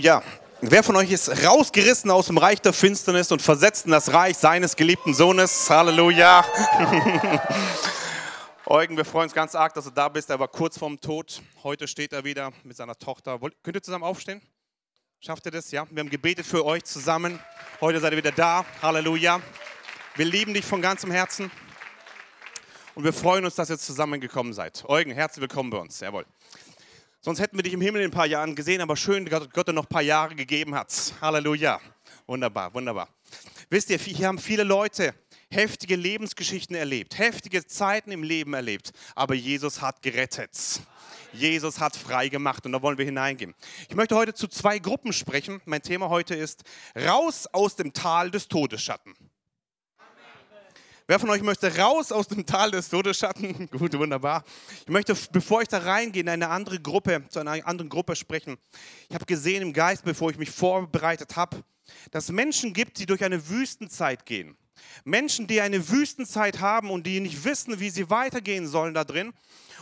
Ja, wer von euch ist rausgerissen aus dem Reich der Finsternis und versetzt in das Reich seines geliebten Sohnes? Halleluja. Eugen, wir freuen uns ganz arg, dass du da bist. Er war kurz vorm Tod. Heute steht er wieder mit seiner Tochter. Könnt ihr zusammen aufstehen? Schafft ihr das? Ja. Wir haben gebetet für euch zusammen. Heute seid ihr wieder da. Halleluja. Wir lieben dich von ganzem Herzen. Und wir freuen uns, dass ihr zusammengekommen seid. Eugen, herzlich willkommen bei uns. Jawohl. Sonst hätten wir dich im Himmel in ein paar Jahren gesehen, aber schön, dass Gott dir noch ein paar Jahre gegeben hat. Halleluja. Wunderbar, wunderbar. Wisst ihr, hier haben viele Leute heftige Lebensgeschichten erlebt, heftige Zeiten im Leben erlebt, aber Jesus hat gerettet. Jesus hat frei gemacht und da wollen wir hineingehen. Ich möchte heute zu zwei Gruppen sprechen. Mein Thema heute ist Raus aus dem Tal des Todesschatten. Wer von euch möchte raus aus dem Tal des Todesschatten? Gut, wunderbar. Ich möchte, bevor ich da reingehe, in eine andere Gruppe, zu einer anderen Gruppe sprechen. Ich habe gesehen im Geist, bevor ich mich vorbereitet habe, dass Menschen gibt, die durch eine Wüstenzeit gehen. Menschen, die eine Wüstenzeit haben und die nicht wissen, wie sie weitergehen sollen da drin.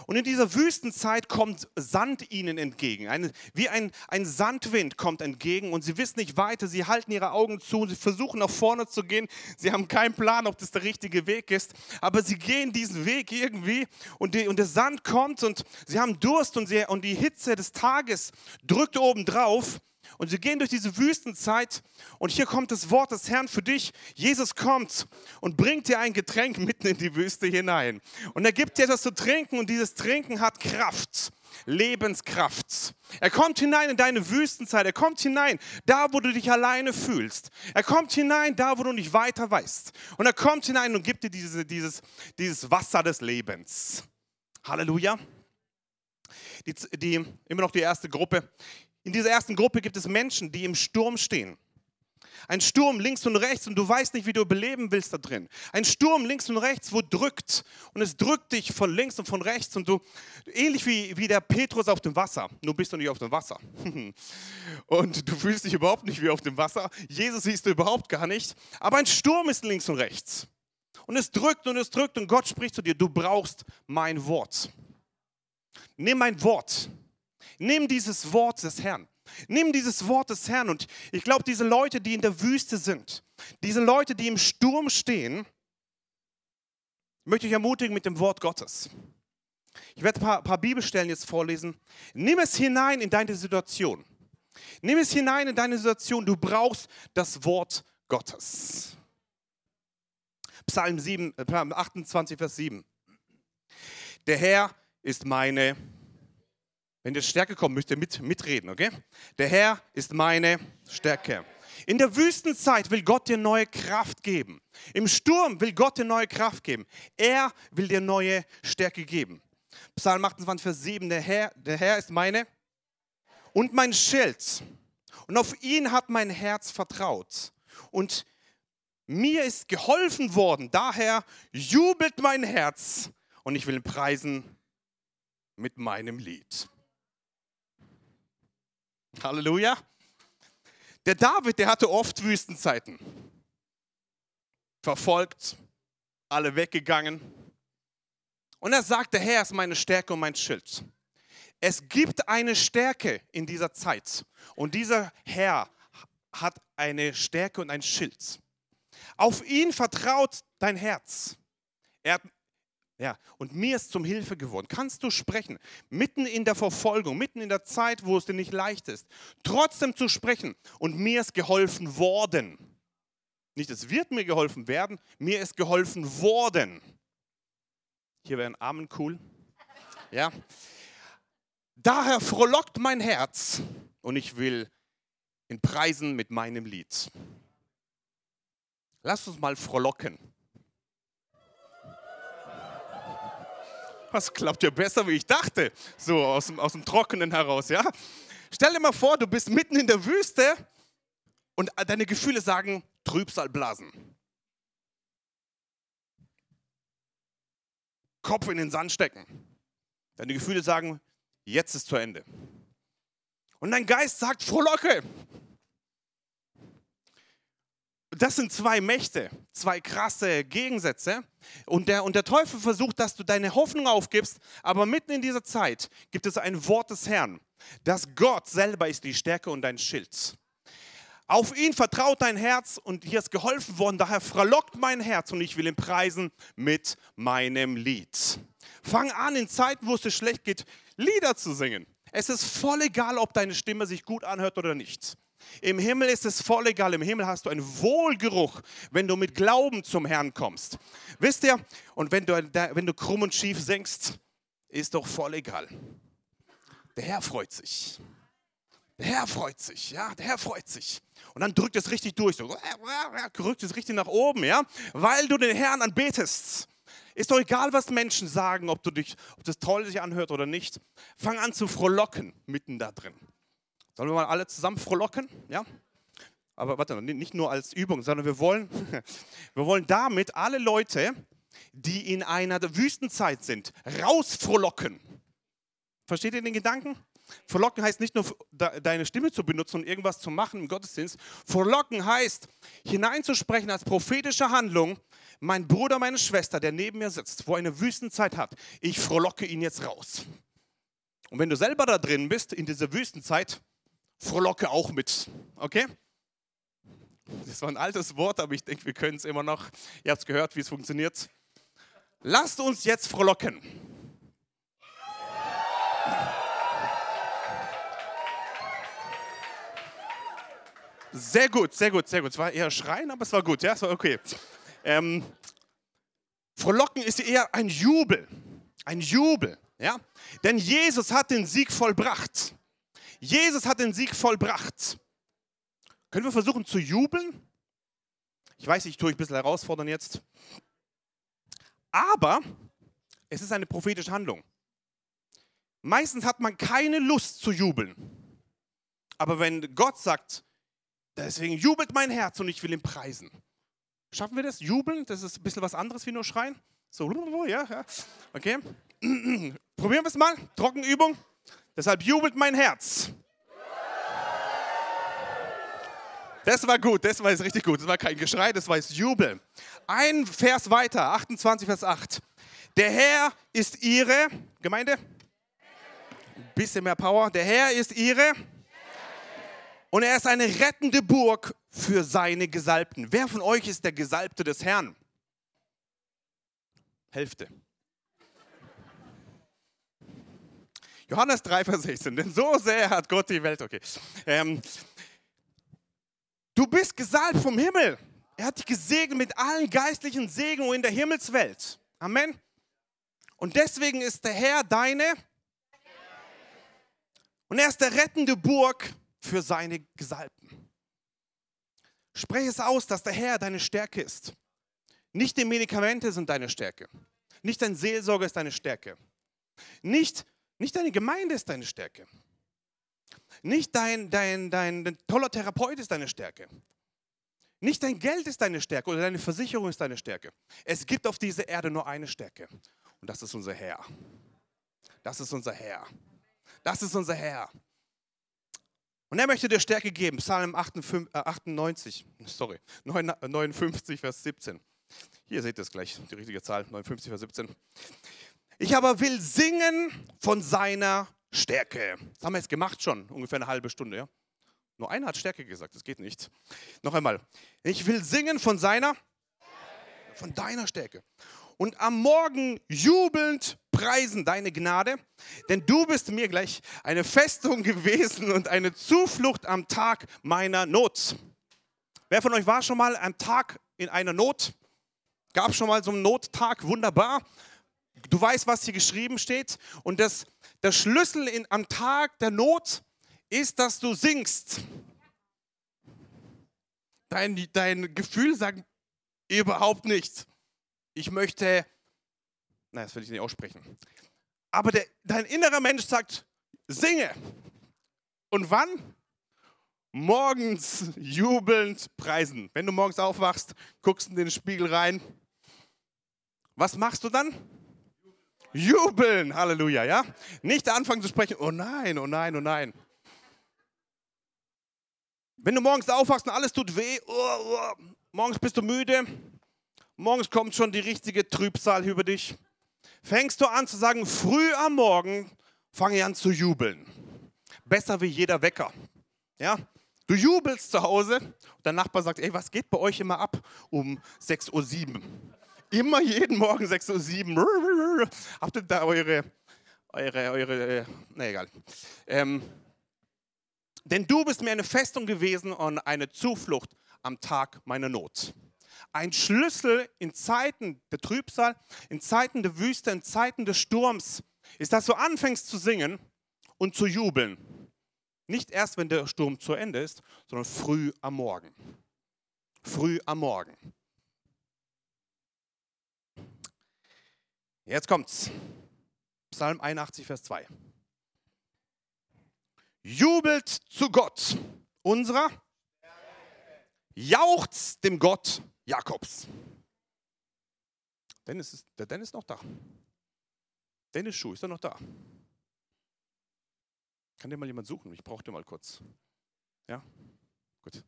Und in dieser Wüstenzeit kommt Sand ihnen entgegen. Eine, wie ein, ein Sandwind kommt entgegen und sie wissen nicht weiter. Sie halten ihre Augen zu und sie versuchen nach vorne zu gehen. Sie haben keinen Plan, ob das der richtige Weg ist. Aber sie gehen diesen Weg irgendwie und, die, und der Sand kommt und sie haben Durst und, sie, und die Hitze des Tages drückt oben drauf. Und sie gehen durch diese Wüstenzeit und hier kommt das Wort des Herrn für dich. Jesus kommt und bringt dir ein Getränk mitten in die Wüste hinein. Und er gibt dir etwas zu trinken und dieses Trinken hat Kraft. Lebenskraft. Er kommt hinein in deine Wüstenzeit. Er kommt hinein, da wo du dich alleine fühlst. Er kommt hinein, da wo du nicht weiter weißt. Und er kommt hinein und gibt dir diese, dieses, dieses Wasser des Lebens. Halleluja. Die, die, immer noch die erste Gruppe. In dieser ersten Gruppe gibt es Menschen, die im Sturm stehen. Ein Sturm links und rechts und du weißt nicht, wie du überleben willst da drin. Ein Sturm links und rechts, wo drückt und es drückt dich von links und von rechts und du, ähnlich wie, wie der Petrus auf dem Wasser, nur bist du nicht auf dem Wasser. und du fühlst dich überhaupt nicht wie auf dem Wasser. Jesus siehst du überhaupt gar nicht. Aber ein Sturm ist links und rechts. Und es drückt und es drückt und Gott spricht zu dir, du brauchst mein Wort. Nimm mein Wort. Nimm dieses Wort des Herrn. Nimm dieses Wort des Herrn. Und ich glaube, diese Leute, die in der Wüste sind, diese Leute, die im Sturm stehen, möchte ich ermutigen mit dem Wort Gottes. Ich werde ein paar, paar Bibelstellen jetzt vorlesen. Nimm es hinein in deine Situation. Nimm es hinein in deine Situation. Du brauchst das Wort Gottes. Psalm 7, 28, äh, Vers 7. Der Herr ist meine wenn ihr Stärke kommt, müsst ihr mit, mitreden, okay? Der Herr ist meine Stärke. In der Wüstenzeit will Gott dir neue Kraft geben. Im Sturm will Gott dir neue Kraft geben. Er will dir neue Stärke geben. Psalm 28, Vers 7. Der Herr, der Herr ist meine und mein Schild. Und auf ihn hat mein Herz vertraut. Und mir ist geholfen worden. Daher jubelt mein Herz und ich will ihn preisen mit meinem Lied. Halleluja. Der David, der hatte oft Wüstenzeiten. Verfolgt, alle weggegangen. Und er sagt, der Herr ist meine Stärke und mein Schild. Es gibt eine Stärke in dieser Zeit. Und dieser Herr hat eine Stärke und ein Schild. Auf ihn vertraut dein Herz. Er hat ja, und mir ist zum Hilfe geworden. Kannst du sprechen, mitten in der Verfolgung, mitten in der Zeit, wo es dir nicht leicht ist, trotzdem zu sprechen und mir ist geholfen worden. Nicht, es wird mir geholfen werden, mir ist geholfen worden. Hier wäre ein Amen cool. Ja. Daher frohlockt mein Herz und ich will in Preisen mit meinem Lied. Lass uns mal frohlocken. Was klappt ja besser, wie ich dachte, so aus dem, aus dem Trockenen heraus, ja? Stell dir mal vor, du bist mitten in der Wüste und deine Gefühle sagen Trübsalblasen. Kopf in den Sand stecken. Deine Gefühle sagen, jetzt ist zu Ende. Und dein Geist sagt, frohlocke, das sind zwei Mächte, zwei krasse Gegensätze. Und der, und der Teufel versucht, dass du deine Hoffnung aufgibst, aber mitten in dieser Zeit gibt es ein Wort des Herrn. dass Gott selber ist die Stärke und dein Schild. Auf ihn vertraut dein Herz und hier ist geholfen worden. Daher frohlockt mein Herz und ich will ihn preisen mit meinem Lied. Fang an, in Zeiten, wo es dir schlecht geht, Lieder zu singen. Es ist voll egal, ob deine Stimme sich gut anhört oder nicht. Im Himmel ist es voll egal. Im Himmel hast du einen Wohlgeruch, wenn du mit Glauben zum Herrn kommst. Wisst ihr? Und wenn du, wenn du krumm und schief singst, ist doch voll egal. Der Herr freut sich. Der Herr freut sich, ja, der Herr freut sich. Und dann drückt es richtig durch, so, drückt es richtig nach oben, ja, weil du den Herrn anbetest. Ist doch egal, was Menschen sagen, ob, du dich, ob das toll sich anhört oder nicht. Fang an zu frohlocken mitten da drin. Sollen wir mal alle zusammen frohlocken? Ja? Aber warte, nicht nur als Übung, sondern wir wollen, wir wollen damit alle Leute, die in einer Wüstenzeit sind, rausfrohlocken. Versteht ihr den Gedanken? Verlocken heißt nicht nur deine Stimme zu benutzen und irgendwas zu machen im Gottesdienst. Verlocken heißt hineinzusprechen als prophetische Handlung. Mein Bruder, meine Schwester, der neben mir sitzt, wo eine Wüstenzeit hat, ich frohlocke ihn jetzt raus. Und wenn du selber da drin bist, in dieser Wüstenzeit, frohlocke auch mit. Okay? Das war ein altes Wort, aber ich denke, wir können es immer noch. Ihr habt es gehört, wie es funktioniert. Lasst uns jetzt frohlocken. Sehr gut, sehr gut, sehr gut. Es war eher Schreien, aber es war gut, ja, es war okay. Ähm, Frohlocken ist eher ein Jubel, ein Jubel, ja. Denn Jesus hat den Sieg vollbracht. Jesus hat den Sieg vollbracht. Können wir versuchen zu jubeln? Ich weiß, ich tue euch ein bisschen herausfordern jetzt. Aber es ist eine prophetische Handlung. Meistens hat man keine Lust zu jubeln. Aber wenn Gott sagt, Deswegen jubelt mein Herz und ich will ihn preisen. Schaffen wir das? Jubeln? Das ist ein bisschen was anderes wie nur schreien. So, ja, ja. Okay. Probieren wir es mal. Trockenübung. Deshalb jubelt mein Herz. Das war gut, das war jetzt richtig gut. Das war kein Geschrei, das war jetzt Jubel. Ein Vers weiter, 28, Vers 8. Der Herr ist ihre, Gemeinde? Ein bisschen mehr Power. Der Herr ist ihre und er ist eine rettende Burg für seine Gesalbten. Wer von euch ist der Gesalbte des Herrn? Hälfte. Johannes 3, Vers 16. Denn so sehr hat Gott die Welt. Okay. Ähm, du bist gesalbt vom Himmel. Er hat dich gesegnet mit allen geistlichen Segnungen in der Himmelswelt. Amen. Und deswegen ist der Herr deine. Und er ist der rettende Burg für seine Gesalbten. Spreche es aus, dass der Herr deine Stärke ist. Nicht die Medikamente sind deine Stärke. Nicht dein Seelsorger ist deine Stärke. Nicht, nicht deine Gemeinde ist deine Stärke. Nicht dein, dein, dein, dein toller Therapeut ist deine Stärke. Nicht dein Geld ist deine Stärke oder deine Versicherung ist deine Stärke. Es gibt auf dieser Erde nur eine Stärke. Und das ist unser Herr. Das ist unser Herr. Das ist unser Herr. Und er möchte dir Stärke geben. Psalm 98, äh, sorry, 59, Vers 17. Hier seht ihr es gleich, die richtige Zahl, 59, Vers 17. Ich aber will singen von seiner Stärke. Das haben wir jetzt gemacht schon, ungefähr eine halbe Stunde. Ja? Nur einer hat Stärke gesagt, das geht nicht. Noch einmal. Ich will singen von seiner, von deiner Stärke und am Morgen jubelnd preisen deine Gnade, denn du bist mir gleich eine Festung gewesen und eine Zuflucht am Tag meiner Not. Wer von euch war schon mal am Tag in einer Not? Gab schon mal so einen Nottag? Wunderbar. Du weißt, was hier geschrieben steht. Und das, der Schlüssel in, am Tag der Not ist, dass du singst. Dein, dein Gefühl sagt überhaupt nichts ich möchte, nein, das will ich nicht aussprechen. Aber der, dein innerer Mensch sagt, singe. Und wann? Morgens jubelnd preisen. Wenn du morgens aufwachst, guckst in den Spiegel rein. Was machst du dann? Jubeln, Halleluja, ja? Nicht anfangen zu sprechen, oh nein, oh nein, oh nein. Wenn du morgens aufwachst und alles tut weh, oh, oh, morgens bist du müde, Morgens kommt schon die richtige Trübsal über dich. Fängst du an zu sagen, früh am Morgen fange ich an zu jubeln. besser wie jeder Wecker. Ja? Du jubelst zu Hause und dein Nachbar sagt, ey, was geht bei euch immer ab um 6.07 Uhr? Immer jeden Morgen 6.07 Uhr. Habt ihr da eure, eure, eure, na egal. Ähm, denn du bist mir eine Festung gewesen und eine Zuflucht am Tag meiner Not. Ein Schlüssel in Zeiten der Trübsal, in Zeiten der Wüste, in Zeiten des Sturms, ist, dass du anfängst zu singen und zu jubeln. Nicht erst, wenn der Sturm zu Ende ist, sondern früh am Morgen. Früh am Morgen. Jetzt kommt's. Psalm 81, Vers 2. Jubelt zu Gott, unserer, jauchzt dem Gott Jakobs. Dennis ist, der Dennis ist noch da. Dennis Schuh, ist er noch da? Kann dir mal jemand suchen? Ich brauche den mal kurz. Ja? Gut.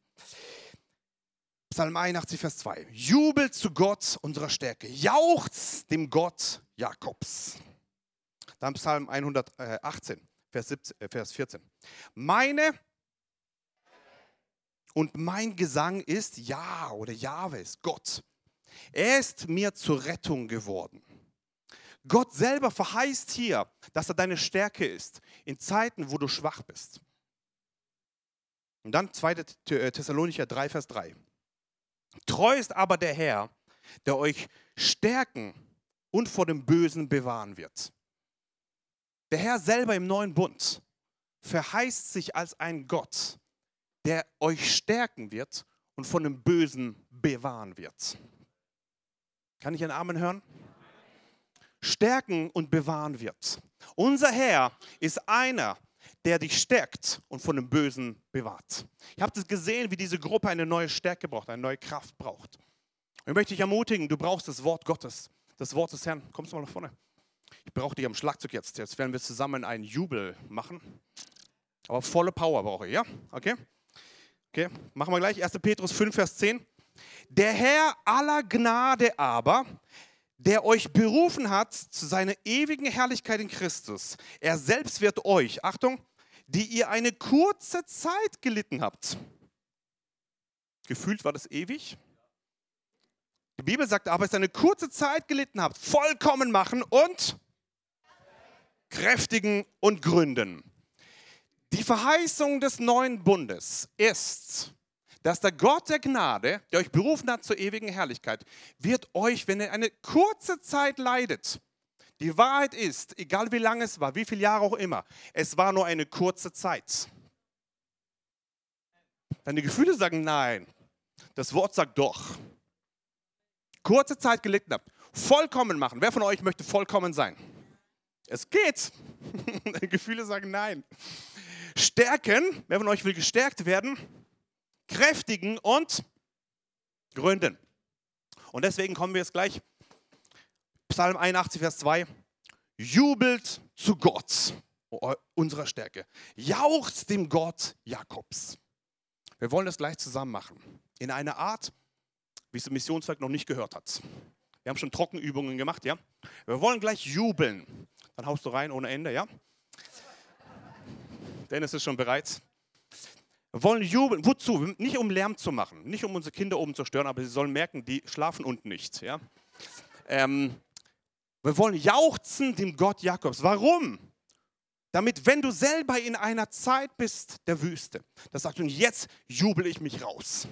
Psalm 81, Vers 2. Jubelt zu Gott unserer Stärke. Jauchzt dem Gott Jakobs. Dann Psalm 118, Vers, 17, äh, Vers 14. Meine und mein Gesang ist Ja oder Jahwe ist Gott. Er ist mir zur Rettung geworden. Gott selber verheißt hier, dass er deine Stärke ist in Zeiten, wo du schwach bist. Und dann 2. Äh, Thessalonicher 3, Vers 3. Treu ist aber der Herr, der euch stärken und vor dem Bösen bewahren wird. Der Herr selber im neuen Bund verheißt sich als ein Gott, der euch stärken wird und von dem Bösen bewahren wird. Kann ich einen Amen hören? Stärken und bewahren wird. Unser Herr ist einer, der dich stärkt und von dem Bösen bewahrt. Ihr habt es gesehen, wie diese Gruppe eine neue Stärke braucht, eine neue Kraft braucht. Und ich möchte dich ermutigen, du brauchst das Wort Gottes, das Wort des Herrn. Kommst du mal nach vorne? Ich brauche dich am Schlagzeug jetzt. Jetzt werden wir zusammen einen Jubel machen. Aber volle Power brauche ich, ja? Okay? Okay, machen wir gleich. 1. Petrus 5, Vers 10. Der Herr aller Gnade aber, der euch berufen hat zu seiner ewigen Herrlichkeit in Christus, er selbst wird euch, Achtung, die ihr eine kurze Zeit gelitten habt. Gefühlt war das ewig. Die Bibel sagt aber, es ist eine kurze Zeit gelitten habt, vollkommen machen und kräftigen und gründen. Die Verheißung des neuen Bundes ist, dass der Gott der Gnade, der euch berufen hat zur ewigen Herrlichkeit, wird euch, wenn ihr eine kurze Zeit leidet, die Wahrheit ist, egal wie lange es war, wie viele Jahre auch immer, es war nur eine kurze Zeit. Deine Gefühle sagen nein. Das Wort sagt doch. Kurze Zeit gelitten habt. Vollkommen machen. Wer von euch möchte vollkommen sein? Es geht. Deine Gefühle sagen nein. Stärken, wer von euch will gestärkt werden? Kräftigen und gründen. Und deswegen kommen wir jetzt gleich. Psalm 81, Vers 2. Jubelt zu Gott, unserer Stärke. Jaucht dem Gott Jakobs. Wir wollen das gleich zusammen machen. In einer Art, wie es im Missionswerk noch nicht gehört hat. Wir haben schon Trockenübungen gemacht, ja? Wir wollen gleich jubeln. Dann haust du rein ohne Ende, ja? Dennis ist schon bereit. Wir wollen jubeln. Wozu? Nicht um Lärm zu machen, nicht um unsere Kinder oben zu stören, aber sie sollen merken, die schlafen unten nicht. Ja? Ähm, wir wollen jauchzen dem Gott Jakobs. Warum? Damit, wenn du selber in einer Zeit bist der Wüste, das sagt, und jetzt jubel ich mich raus,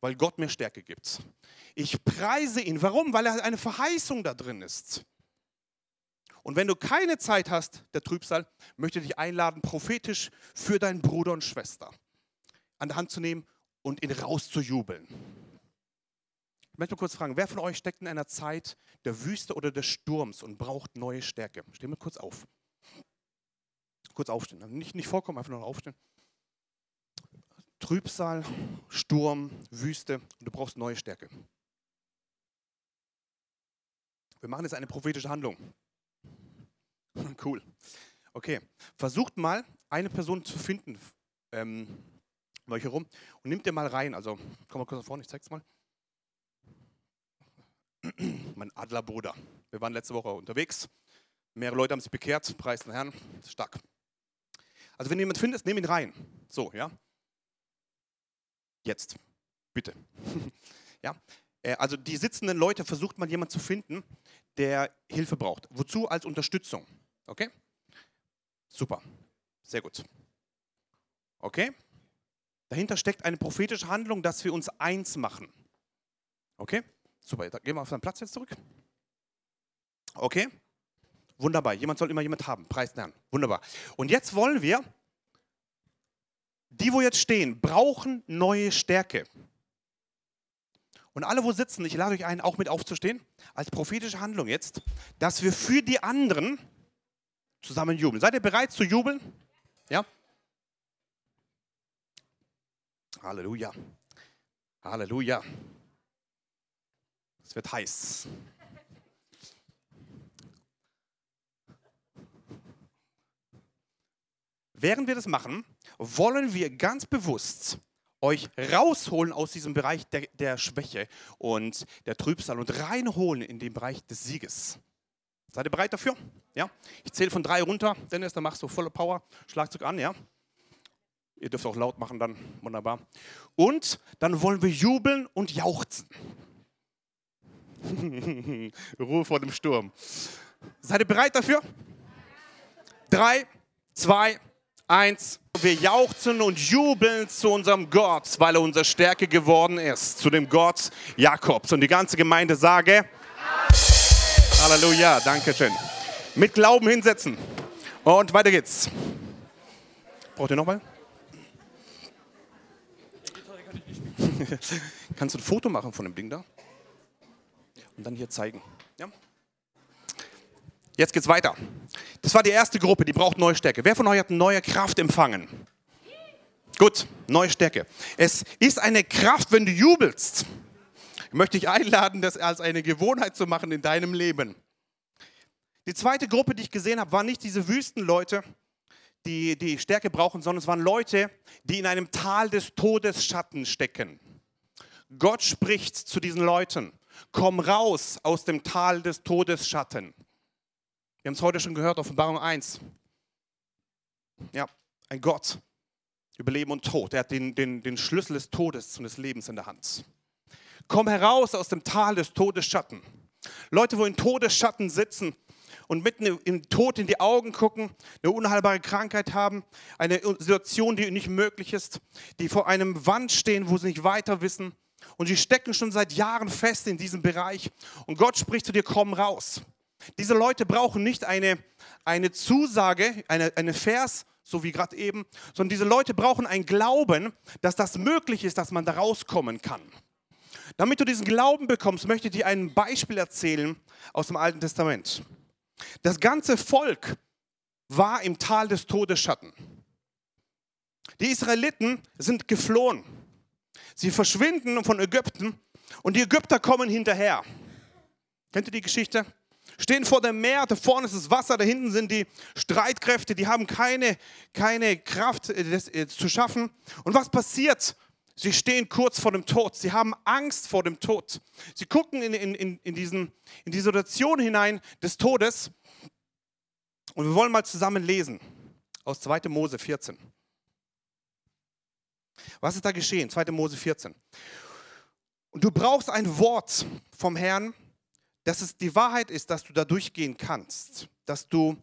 weil Gott mir Stärke gibt. Ich preise ihn. Warum? Weil er eine Verheißung da drin ist. Und wenn du keine Zeit hast, der Trübsal, möchte ich dich einladen, prophetisch für deinen Bruder und Schwester an der Hand zu nehmen und ihn rauszujubeln. Ich möchte mal kurz fragen, wer von euch steckt in einer Zeit der Wüste oder des Sturms und braucht neue Stärke? Stehen wir kurz auf. Kurz aufstehen. Nicht, nicht vorkommen, einfach nur aufstehen. Trübsal, Sturm, Wüste und du brauchst neue Stärke. Wir machen jetzt eine prophetische Handlung. Cool. Okay, versucht mal, eine Person zu finden, ähm, um euch herum, und nimmt ihr mal rein. Also, komm mal kurz nach vorne, ich zeig's mal. Mein Adlerbruder. Wir waren letzte Woche unterwegs. Mehrere Leute haben sich bekehrt, preis den Herrn. Stark. Also wenn du jemanden findest, nimm ihn rein. So, ja. Jetzt, bitte. ja. Äh, also die sitzenden Leute versucht man jemanden zu finden, der Hilfe braucht. Wozu? Als Unterstützung. Okay? Super. Sehr gut. Okay? Dahinter steckt eine prophetische Handlung, dass wir uns eins machen. Okay? Super. Gehen wir auf seinen Platz jetzt zurück. Okay? Wunderbar. Jemand soll immer jemand haben. Preis lernen. Wunderbar. Und jetzt wollen wir, die, wo jetzt stehen, brauchen neue Stärke. Und alle, wo sitzen, ich lade euch ein, auch mit aufzustehen, als prophetische Handlung jetzt, dass wir für die anderen zusammen jubeln. Seid ihr bereit zu jubeln? Ja? Halleluja. Halleluja. Wird heiß. Während wir das machen, wollen wir ganz bewusst euch rausholen aus diesem Bereich der, der Schwäche und der Trübsal und reinholen in den Bereich des Sieges. Seid ihr bereit dafür? Ja? Ich zähle von drei runter. Dennis, dann machst du volle Power. Schlagzeug an, ja? Ihr dürft auch laut machen dann. Wunderbar. Und dann wollen wir jubeln und jauchzen. Ruhe vor dem Sturm. Seid ihr bereit dafür? Drei, zwei, eins. Wir jauchzen und jubeln zu unserem Gott, weil er unsere Stärke geworden ist, zu dem Gott Jakobs. Und die ganze Gemeinde sage, Halleluja, danke schön. Mit Glauben hinsetzen. Und weiter geht's. Braucht ihr nochmal? Kannst du ein Foto machen von dem Ding da? Und dann hier zeigen. Ja? Jetzt geht's weiter. Das war die erste Gruppe, die braucht neue Stärke. Wer von euch hat neue Kraft empfangen? Gut, neue Stärke. Es ist eine Kraft, wenn du jubelst. Ich möchte dich einladen, das als eine Gewohnheit zu machen in deinem Leben. Die zweite Gruppe, die ich gesehen habe, waren nicht diese Wüstenleute, die die Stärke brauchen, sondern es waren Leute, die in einem Tal des Todesschatten stecken. Gott spricht zu diesen Leuten, komm raus aus dem Tal des Todesschatten. Wir haben es heute schon gehört, Offenbarung 1. Ja, ein Gott über Leben und Tod. Er hat den, den, den Schlüssel des Todes und des Lebens in der Hand. Komm heraus aus dem Tal des Todesschatten. Leute, wo in Todesschatten sitzen und mitten im Tod in die Augen gucken, eine unheilbare Krankheit haben, eine Situation, die nicht möglich ist, die vor einem Wand stehen, wo sie nicht weiter wissen. Und sie stecken schon seit Jahren fest in diesem Bereich. Und Gott spricht zu dir, komm raus. Diese Leute brauchen nicht eine, eine Zusage, eine, eine Vers, so wie gerade eben, sondern diese Leute brauchen ein Glauben, dass das möglich ist, dass man da rauskommen kann. Damit du diesen Glauben bekommst, möchte ich dir ein Beispiel erzählen aus dem Alten Testament. Das ganze Volk war im Tal des Todesschatten. Die Israeliten sind geflohen. Sie verschwinden von Ägypten und die Ägypter kommen hinterher. Kennt ihr die Geschichte? stehen vor dem Meer, da vorne ist das Wasser, da hinten sind die Streitkräfte, die haben keine, keine Kraft, äh, das äh, zu schaffen. Und was passiert? Sie stehen kurz vor dem Tod. Sie haben Angst vor dem Tod. Sie gucken in, in, in, diesen, in die Situation hinein des Todes. Und wir wollen mal zusammen lesen aus 2. Mose 14. Was ist da geschehen? 2. Mose 14. Und du brauchst ein Wort vom Herrn, dass es die Wahrheit ist, dass du da durchgehen kannst, dass du,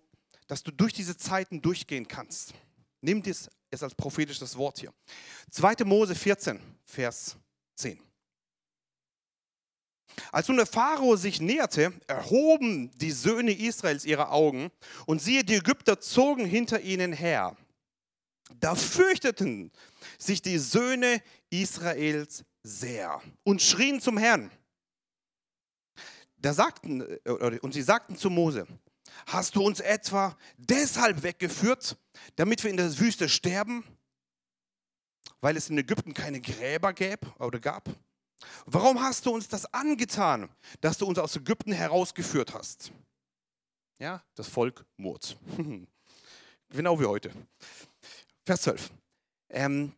dass du durch diese Zeiten durchgehen kannst. Nimm dies es als prophetisches Wort hier. 2. Mose 14, Vers 10. Als nun der Pharao sich näherte, erhoben die Söhne Israels ihre Augen und siehe, die Ägypter zogen hinter ihnen her. Da fürchteten sich die Söhne Israels sehr und schrien zum Herrn. Da sagten, äh, und sie sagten zu Mose, hast du uns etwa deshalb weggeführt, damit wir in der Wüste sterben? Weil es in Ägypten keine Gräber gäb oder gab? Warum hast du uns das angetan, dass du uns aus Ägypten herausgeführt hast? Ja, das Volk murrt. genau wie heute. Vers 12. Ähm,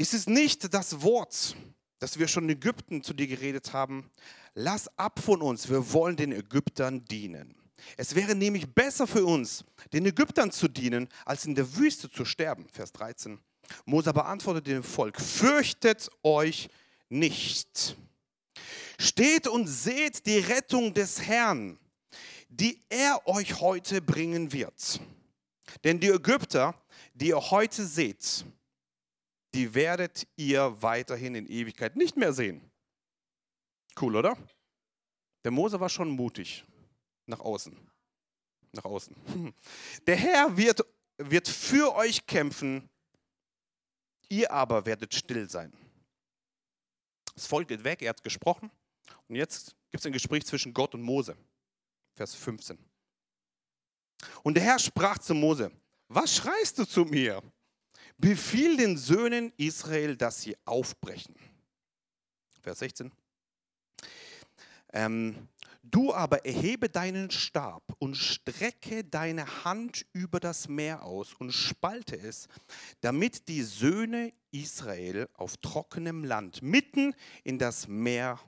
ist es nicht das Wort, das wir schon in Ägypten zu dir geredet haben, lass ab von uns, wir wollen den Ägyptern dienen. Es wäre nämlich besser für uns, den Ägyptern zu dienen, als in der Wüste zu sterben. Vers 13. Mose aber antwortete dem Volk, fürchtet euch nicht. Steht und seht die Rettung des Herrn, die er euch heute bringen wird. Denn die Ägypter, die ihr heute seht, die werdet ihr weiterhin in Ewigkeit nicht mehr sehen. Cool, oder? Der Mose war schon mutig nach außen. Nach außen. Der Herr wird, wird für euch kämpfen, ihr aber werdet still sein. Das Volk geht weg, er hat gesprochen. Und jetzt gibt es ein Gespräch zwischen Gott und Mose. Vers 15. Und der Herr sprach zu Mose, was schreist du zu mir? Befiehl den Söhnen Israel, dass sie aufbrechen. Vers 16. Ähm, du aber erhebe deinen Stab und strecke deine Hand über das Meer aus und spalte es, damit die Söhne Israel auf trockenem Land mitten in das Meer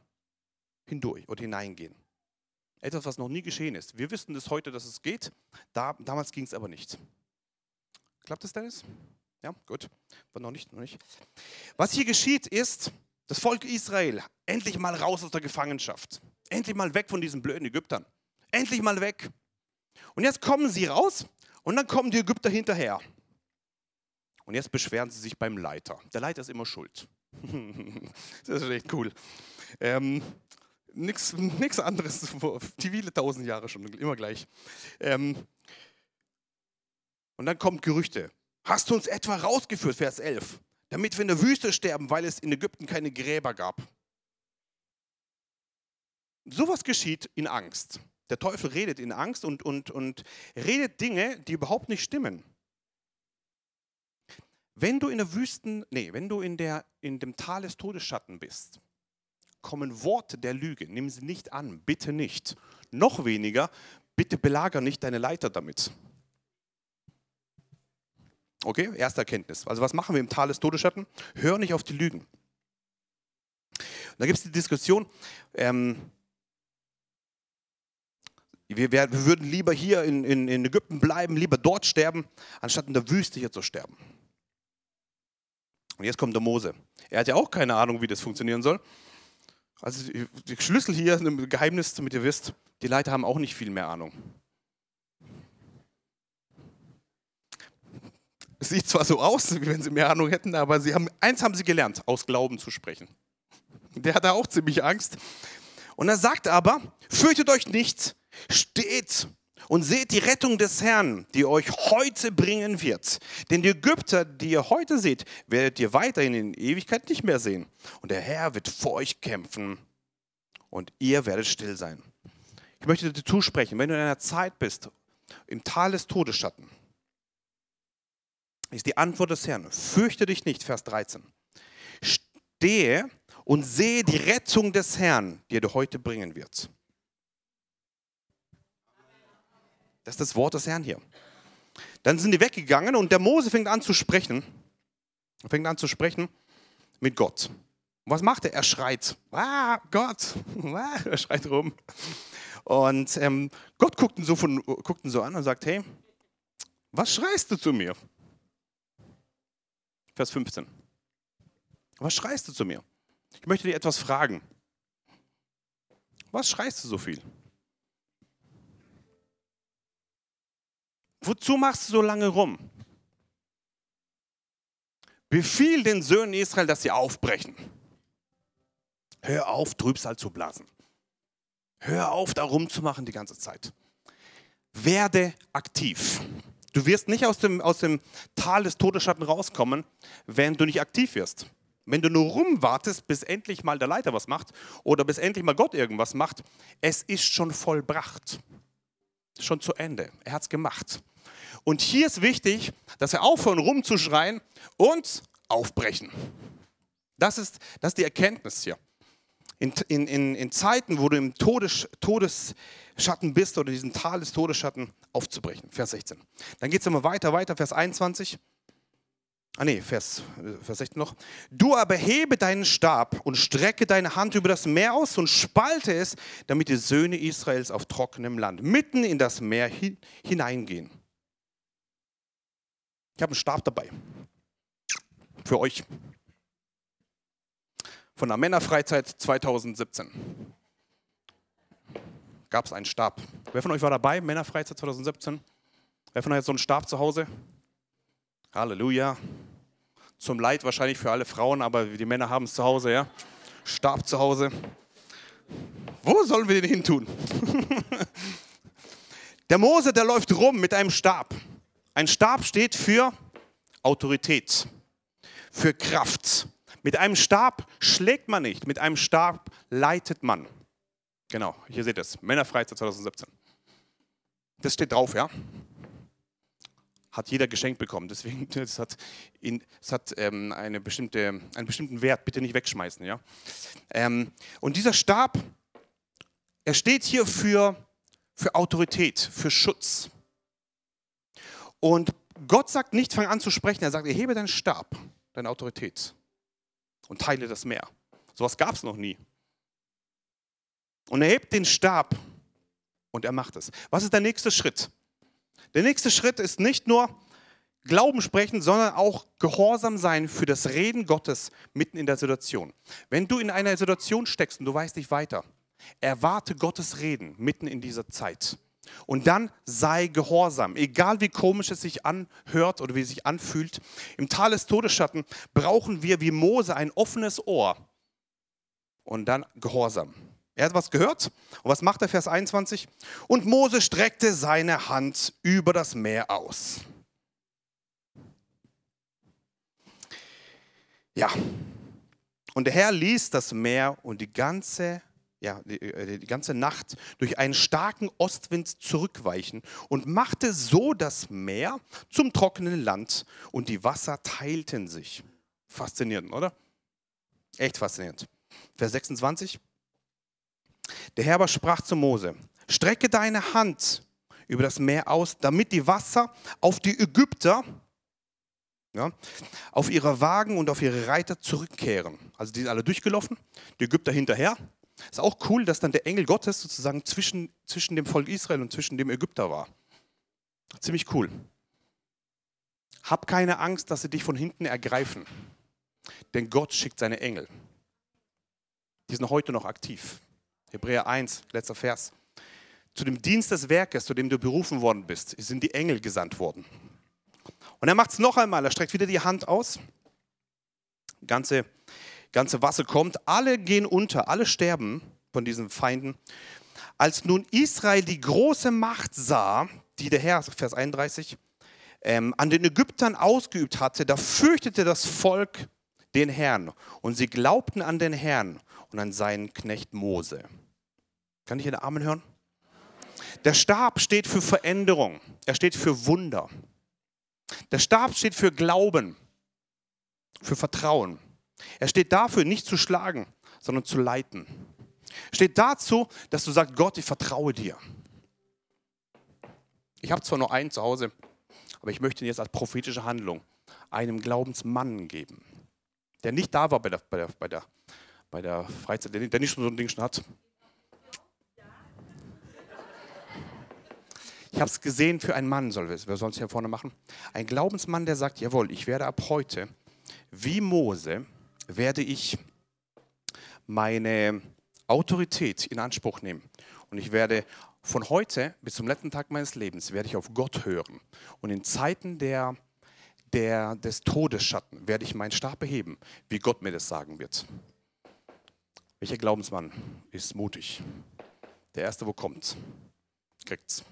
hindurch oder hineingehen. Etwas, was noch nie geschehen ist. Wir wissen es heute, dass es geht. Da, damals ging es aber nicht. Klappt es, Dennis? Ja, gut. War noch nicht, noch nicht. Was hier geschieht, ist, das Volk Israel endlich mal raus aus der Gefangenschaft. Endlich mal weg von diesen blöden Ägyptern. Endlich mal weg. Und jetzt kommen sie raus und dann kommen die Ägypter hinterher. Und jetzt beschweren sie sich beim Leiter. Der Leiter ist immer schuld. das ist echt cool. Ähm, Nichts anderes, die viele tausend Jahre schon, immer gleich. Ähm, und dann kommen Gerüchte. Hast du uns etwa rausgeführt, Vers 11, damit wir in der Wüste sterben, weil es in Ägypten keine Gräber gab? Sowas geschieht in Angst. Der Teufel redet in Angst und, und, und redet Dinge, die überhaupt nicht stimmen. Wenn du in der Wüsten, nee, wenn du in, der, in dem Tal des Todesschatten bist, kommen Worte der Lüge. Nimm sie nicht an, bitte nicht. Noch weniger, bitte belager nicht deine Leiter damit. Okay, erste Erkenntnis. Also was machen wir im Tal des Todesschatten? Hör nicht auf die Lügen. Da gibt es die Diskussion, ähm, wir, wir, wir, würden lieber hier in, in, in Ägypten bleiben, lieber dort sterben, anstatt in der Wüste hier zu sterben. Und jetzt kommt der Mose. Er hat ja auch keine Ahnung, wie das funktionieren soll. Also die Schlüssel hier, ein Geheimnis, damit ihr wisst, die Leiter haben auch nicht viel mehr Ahnung. Es sieht zwar so aus, wie wenn sie mehr Ahnung hätten, aber sie haben, eins haben sie gelernt, aus Glauben zu sprechen. Der hatte auch ziemlich Angst. Und er sagt aber, fürchtet euch nicht, steht und seht die Rettung des Herrn, die euch heute bringen wird. Denn die Ägypter, die ihr heute seht, werdet ihr weiterhin in Ewigkeit nicht mehr sehen. Und der Herr wird vor euch kämpfen und ihr werdet still sein. Ich möchte dir zusprechen, wenn du in einer Zeit bist, im Tal des Todesschatten, ist die Antwort des Herrn, fürchte dich nicht, Vers 13. Stehe und sehe die Rettung des Herrn, die er heute bringen wird. Das ist das Wort des Herrn hier. Dann sind die weggegangen und der Mose fängt an zu sprechen. Fängt an zu sprechen mit Gott. Und was macht er? Er schreit. Ah, Gott. Ah, er schreit rum. Und ähm, Gott guckt ihn, so von, guckt ihn so an und sagt, hey, was schreist du zu mir? Vers 15. Was schreist du zu mir? Ich möchte dir etwas fragen. Was schreist du so viel? Wozu machst du so lange rum? Befiehl den Söhnen Israel, dass sie aufbrechen. Hör auf, Trübsal zu blasen. Hör auf, da rumzumachen die ganze Zeit. Werde aktiv. Du wirst nicht aus dem, aus dem Tal des Todesschatten rauskommen, wenn du nicht aktiv wirst. Wenn du nur rumwartest, bis endlich mal der Leiter was macht oder bis endlich mal Gott irgendwas macht, es ist schon vollbracht. Schon zu Ende. Er hat es gemacht. Und hier ist wichtig, dass wir aufhören rumzuschreien und aufbrechen. Das ist, das ist die Erkenntnis hier. In, in, in Zeiten, wo du im Todes, Todesschatten bist oder diesen Tal des Todesschatten aufzubrechen. Vers 16. Dann geht es immer weiter, weiter, Vers 21. Ah nee, Vers, Vers 16 noch. Du aber hebe deinen Stab und strecke deine Hand über das Meer aus und spalte es, damit die Söhne Israels auf trockenem Land mitten in das Meer hin, hineingehen. Ich habe einen Stab dabei. Für euch. Von der Männerfreizeit 2017 gab es einen Stab. Wer von euch war dabei? Männerfreizeit 2017? Wer von euch hat so einen Stab zu Hause? Halleluja. Zum Leid wahrscheinlich für alle Frauen, aber die Männer haben es zu Hause, ja. Stab zu Hause. Wo sollen wir den hin tun? der Mose, der läuft rum mit einem Stab. Ein Stab steht für Autorität, für Kraft. Mit einem Stab schlägt man nicht, mit einem Stab leitet man. Genau, hier seht ihr es, Männerfreizeit 2017. Das steht drauf, ja hat jeder geschenkt bekommen. Deswegen, es hat, in, es hat ähm, eine bestimmte, einen bestimmten Wert. Bitte nicht wegschmeißen. Ja? Ähm, und dieser Stab, er steht hier für, für Autorität, für Schutz. Und Gott sagt nicht, fang an zu sprechen. Er sagt, erhebe deinen Stab, deine Autorität und teile das Meer. Sowas gab es noch nie. Und er hebt den Stab und er macht es. Was ist der nächste Schritt? Der nächste Schritt ist nicht nur Glauben sprechen, sondern auch Gehorsam sein für das Reden Gottes mitten in der Situation. Wenn du in einer Situation steckst und du weißt nicht weiter, erwarte Gottes Reden mitten in dieser Zeit. Und dann sei gehorsam, egal wie komisch es sich anhört oder wie es sich anfühlt. Im Tal des Todesschatten brauchen wir wie Mose ein offenes Ohr und dann Gehorsam. Er hat was gehört. Und was macht er, Vers 21? Und Mose streckte seine Hand über das Meer aus. Ja. Und der Herr ließ das Meer und die ganze, ja, die, äh, die ganze Nacht durch einen starken Ostwind zurückweichen und machte so das Meer zum trockenen Land und die Wasser teilten sich. Faszinierend, oder? Echt faszinierend. Vers 26. Der Herr aber sprach zu Mose, strecke deine Hand über das Meer aus, damit die Wasser auf die Ägypter, ja, auf ihre Wagen und auf ihre Reiter zurückkehren. Also die sind alle durchgelaufen, die Ägypter hinterher. Ist auch cool, dass dann der Engel Gottes sozusagen zwischen, zwischen dem Volk Israel und zwischen dem Ägypter war. Ziemlich cool. Hab keine Angst, dass sie dich von hinten ergreifen. Denn Gott schickt seine Engel. Die sind heute noch aktiv. Hebräer 1, letzter Vers. Zu dem Dienst des Werkes, zu dem du berufen worden bist, sind die Engel gesandt worden. Und er macht es noch einmal, er streckt wieder die Hand aus. Ganze, ganze Wasser kommt, alle gehen unter, alle sterben von diesen Feinden. Als nun Israel die große Macht sah, die der Herr, Vers 31, ähm, an den Ägyptern ausgeübt hatte, da fürchtete das Volk den Herrn und sie glaubten an den Herrn und an seinen Knecht Mose. Kann ich einen Amen hören? Der Stab steht für Veränderung. Er steht für Wunder. Der Stab steht für Glauben, für Vertrauen. Er steht dafür, nicht zu schlagen, sondern zu leiten. Er steht dazu, dass du sagst, Gott, ich vertraue dir. Ich habe zwar nur einen zu Hause, aber ich möchte ihn jetzt als prophetische Handlung einem Glaubensmann geben, der nicht da war bei der, bei der, bei der, bei der Freizeit, der nicht so ein Ding schon hat. Ich habe es gesehen für einen Mann, soll wir, sollen es hier vorne machen. Ein Glaubensmann, der sagt, jawohl, ich werde ab heute, wie Mose, werde ich meine Autorität in Anspruch nehmen. Und ich werde von heute bis zum letzten Tag meines Lebens, werde ich auf Gott hören. Und in Zeiten der, der, des Todesschatten werde ich meinen Stab beheben, wie Gott mir das sagen wird. Welcher Glaubensmann ist mutig? Der Erste, wo kommt, kriegt's.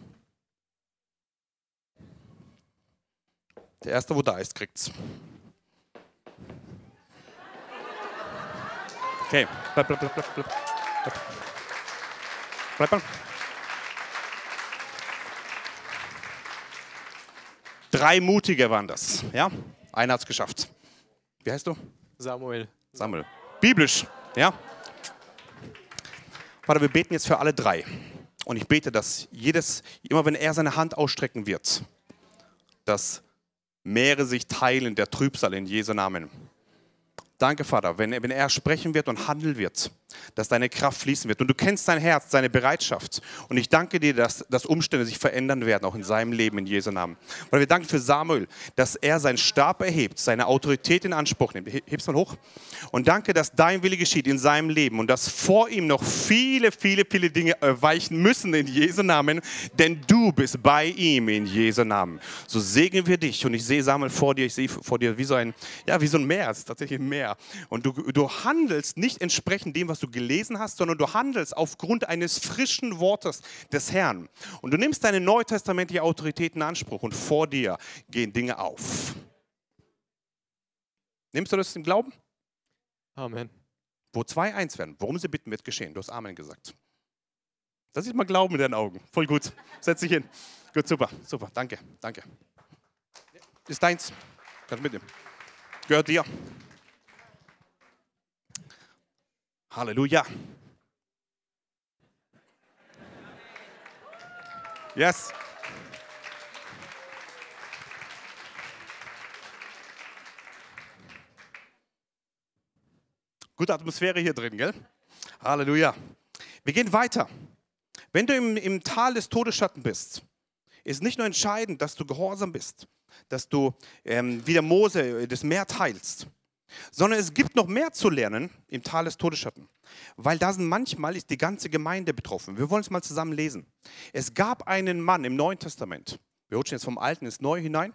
Der Erste, wo da ist, kriegt's. Okay, bleib, bleib, bleib, bleib, bleib. Bleib mal. Drei Mutige waren das, ja? Einer hat es geschafft. Wie heißt du? Samuel. Samuel. Biblisch, ja? Vater, wir beten jetzt für alle drei. Und ich bete, dass jedes, immer wenn er seine Hand ausstrecken wird, dass Meere sich teilen, der Trübsal in Jesu Namen. Danke, Vater, wenn, wenn er sprechen wird und handeln wird, dass deine Kraft fließen wird. Und du kennst sein Herz, seine Bereitschaft. Und ich danke dir, dass, dass Umstände sich verändern werden, auch in seinem Leben, in Jesu Namen. Weil wir danken für Samuel, dass er seinen Stab erhebt, seine Autorität in Anspruch nimmt. Heb's mal hoch. Und danke, dass dein Wille geschieht in seinem Leben und dass vor ihm noch viele, viele, viele Dinge weichen müssen in Jesu Namen, denn du bist bei ihm in Jesu Namen. So segnen wir dich. Und ich sehe Samuel vor dir, ich sehe vor dir wie so ein, ja, wie so ein Meer, es ist tatsächlich ein Meer. Und du, du handelst nicht entsprechend dem, was du gelesen hast, sondern du handelst aufgrund eines frischen Wortes des Herrn. Und du nimmst deine neutestamentliche Autorität in Anspruch und vor dir gehen Dinge auf. Nimmst du das im Glauben? Amen. Wo zwei eins werden, worum sie bitten, wird geschehen. Du hast Amen gesagt. Das ist mal Glauben in deinen Augen. Voll gut. Setz dich hin. Gut, super, super. Danke, danke. Ist deins. Kannst mitnehmen. Gehört dir. Halleluja. Yes. Gute Atmosphäre hier drin, gell? Halleluja. Wir gehen weiter. Wenn du im, im Tal des Todesschatten bist, ist nicht nur entscheidend, dass du gehorsam bist, dass du ähm, wie der Mose das Meer teilst, sondern es gibt noch mehr zu lernen im Tal des Todesschatten, weil da sind manchmal ist die ganze Gemeinde betroffen. Wir wollen es mal zusammen lesen. Es gab einen Mann im Neuen Testament. Wir rutschen jetzt vom Alten ins Neue hinein.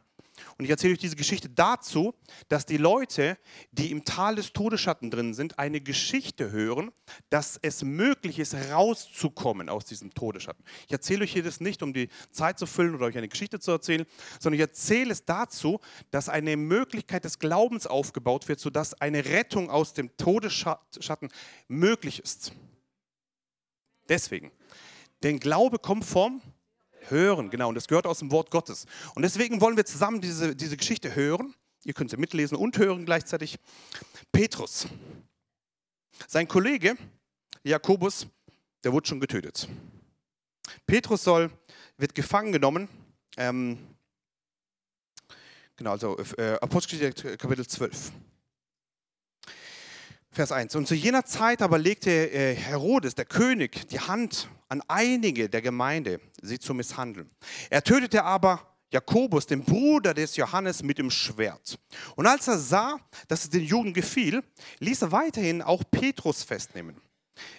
Und ich erzähle euch diese Geschichte dazu, dass die Leute, die im Tal des Todesschatten drin sind, eine Geschichte hören, dass es möglich ist, rauszukommen aus diesem Todesschatten. Ich erzähle euch hier das nicht, um die Zeit zu füllen oder euch eine Geschichte zu erzählen, sondern ich erzähle es dazu, dass eine Möglichkeit des Glaubens aufgebaut wird, sodass eine Rettung aus dem Todesschatten möglich ist. Deswegen. Denn Glaube kommt vom Hören, genau. Und das gehört aus dem Wort Gottes. Und deswegen wollen wir zusammen diese, diese Geschichte hören. Ihr könnt sie mitlesen und hören gleichzeitig. Petrus. Sein Kollege Jakobus, der wurde schon getötet. Petrus soll, wird gefangen genommen. Ähm, genau, also äh, Apostelgeschichte Kapitel 12. Vers 1. Und zu jener Zeit aber legte äh, Herodes, der König, die Hand an einige der Gemeinde, sie zu misshandeln. Er tötete aber Jakobus, den Bruder des Johannes, mit dem Schwert. Und als er sah, dass es den Juden gefiel, ließ er weiterhin auch Petrus festnehmen.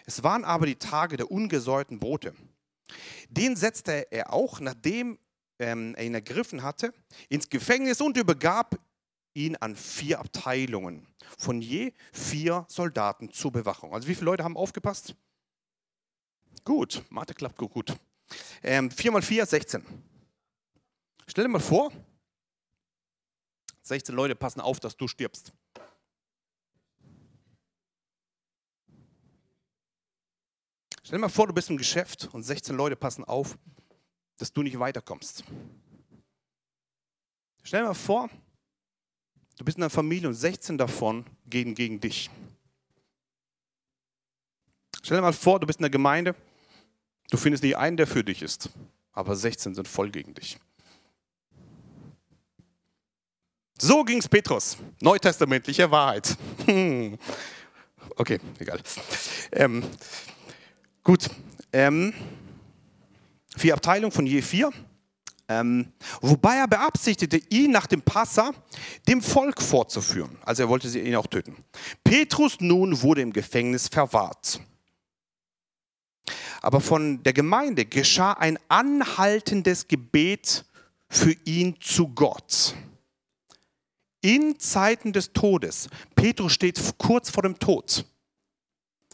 Es waren aber die Tage der ungesäuerten Brote. Den setzte er auch, nachdem ähm, er ihn ergriffen hatte, ins Gefängnis und übergab ihn an vier Abteilungen von je vier Soldaten zur Bewachung. Also wie viele Leute haben aufgepasst? Gut, Mathe klappt gut. Ähm, 4 mal 4, 16. Stell dir mal vor, 16 Leute passen auf, dass du stirbst. Stell dir mal vor, du bist im Geschäft und 16 Leute passen auf, dass du nicht weiterkommst. Stell dir mal vor, Du bist in einer Familie und 16 davon gehen gegen dich. Stell dir mal vor, du bist in einer Gemeinde, du findest nicht einen, der für dich ist, aber 16 sind voll gegen dich. So ging es Petrus, neutestamentliche Wahrheit. Okay, egal. Ähm, gut, ähm, vier Abteilungen von je vier. Ähm, wobei er beabsichtigte, ihn nach dem Passa dem Volk vorzuführen. Also er wollte sie ihn auch töten. Petrus nun wurde im Gefängnis verwahrt. Aber von der Gemeinde geschah ein anhaltendes Gebet für ihn zu Gott. In Zeiten des Todes, Petrus steht kurz vor dem Tod,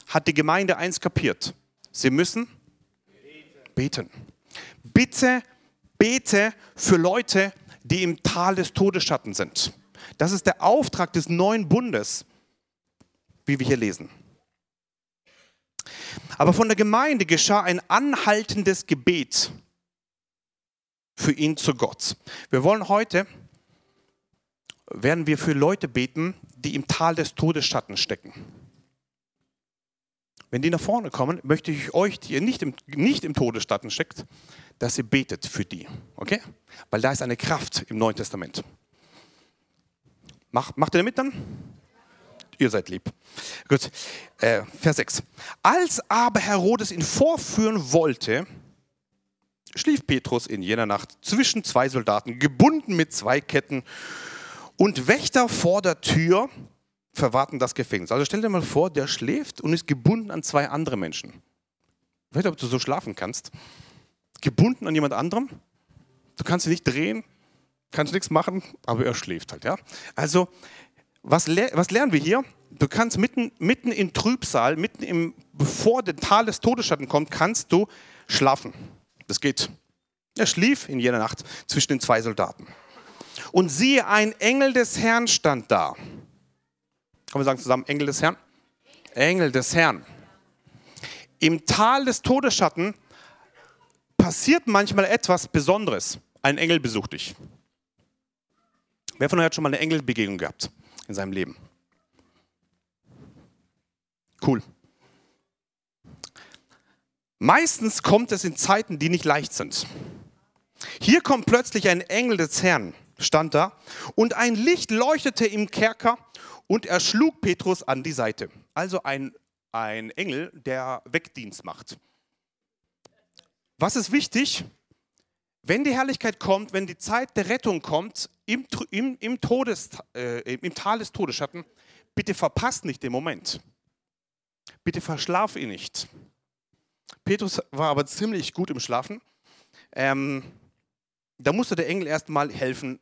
hat die Gemeinde eins kapiert. Sie müssen beten. Bitte bete für Leute, die im Tal des Todesschatten sind. Das ist der Auftrag des neuen Bundes, wie wir hier lesen. Aber von der Gemeinde geschah ein anhaltendes Gebet für ihn zu Gott. Wir wollen heute, werden wir für Leute beten, die im Tal des Todesschatten stecken. Wenn die nach vorne kommen, möchte ich euch, die ihr nicht im, nicht im Todesschatten steckt, dass ihr betet für die. Okay? Weil da ist eine Kraft im Neuen Testament. Mach, macht ihr mit dann? Ihr seid lieb. Gut. Äh, Vers 6. Als aber Herodes ihn vorführen wollte, schlief Petrus in jener Nacht zwischen zwei Soldaten, gebunden mit zwei Ketten, und Wächter vor der Tür verwarten das Gefängnis. Also stell dir mal vor, der schläft und ist gebunden an zwei andere Menschen. Ich weiß nicht, ob du so schlafen kannst. Gebunden an jemand anderem. Du kannst dich nicht drehen, kannst nichts machen, aber er schläft halt. Ja? Also, was, le was lernen wir hier? Du kannst mitten, mitten im Trübsal, mitten im, bevor der Tal des Todesschatten kommt, kannst du schlafen. Das geht. Er schlief in jener Nacht zwischen den zwei Soldaten. Und siehe, ein Engel des Herrn stand da. Können wir sagen zusammen, Engel des Herrn? Engel des Herrn. Im Tal des Todesschatten passiert manchmal etwas Besonderes. Ein Engel besucht dich. Wer von euch hat schon mal eine Engelbegegnung gehabt in seinem Leben? Cool. Meistens kommt es in Zeiten, die nicht leicht sind. Hier kommt plötzlich ein Engel des Herrn, stand da, und ein Licht leuchtete im Kerker und er schlug Petrus an die Seite. Also ein, ein Engel, der Wegdienst macht. Was ist wichtig? Wenn die Herrlichkeit kommt, wenn die Zeit der Rettung kommt, im, im, im, Todes, äh, im Tal des Todesschatten, bitte verpasst nicht den Moment. Bitte verschlaf ihn nicht. Petrus war aber ziemlich gut im Schlafen. Ähm, da musste der Engel erstmal helfen,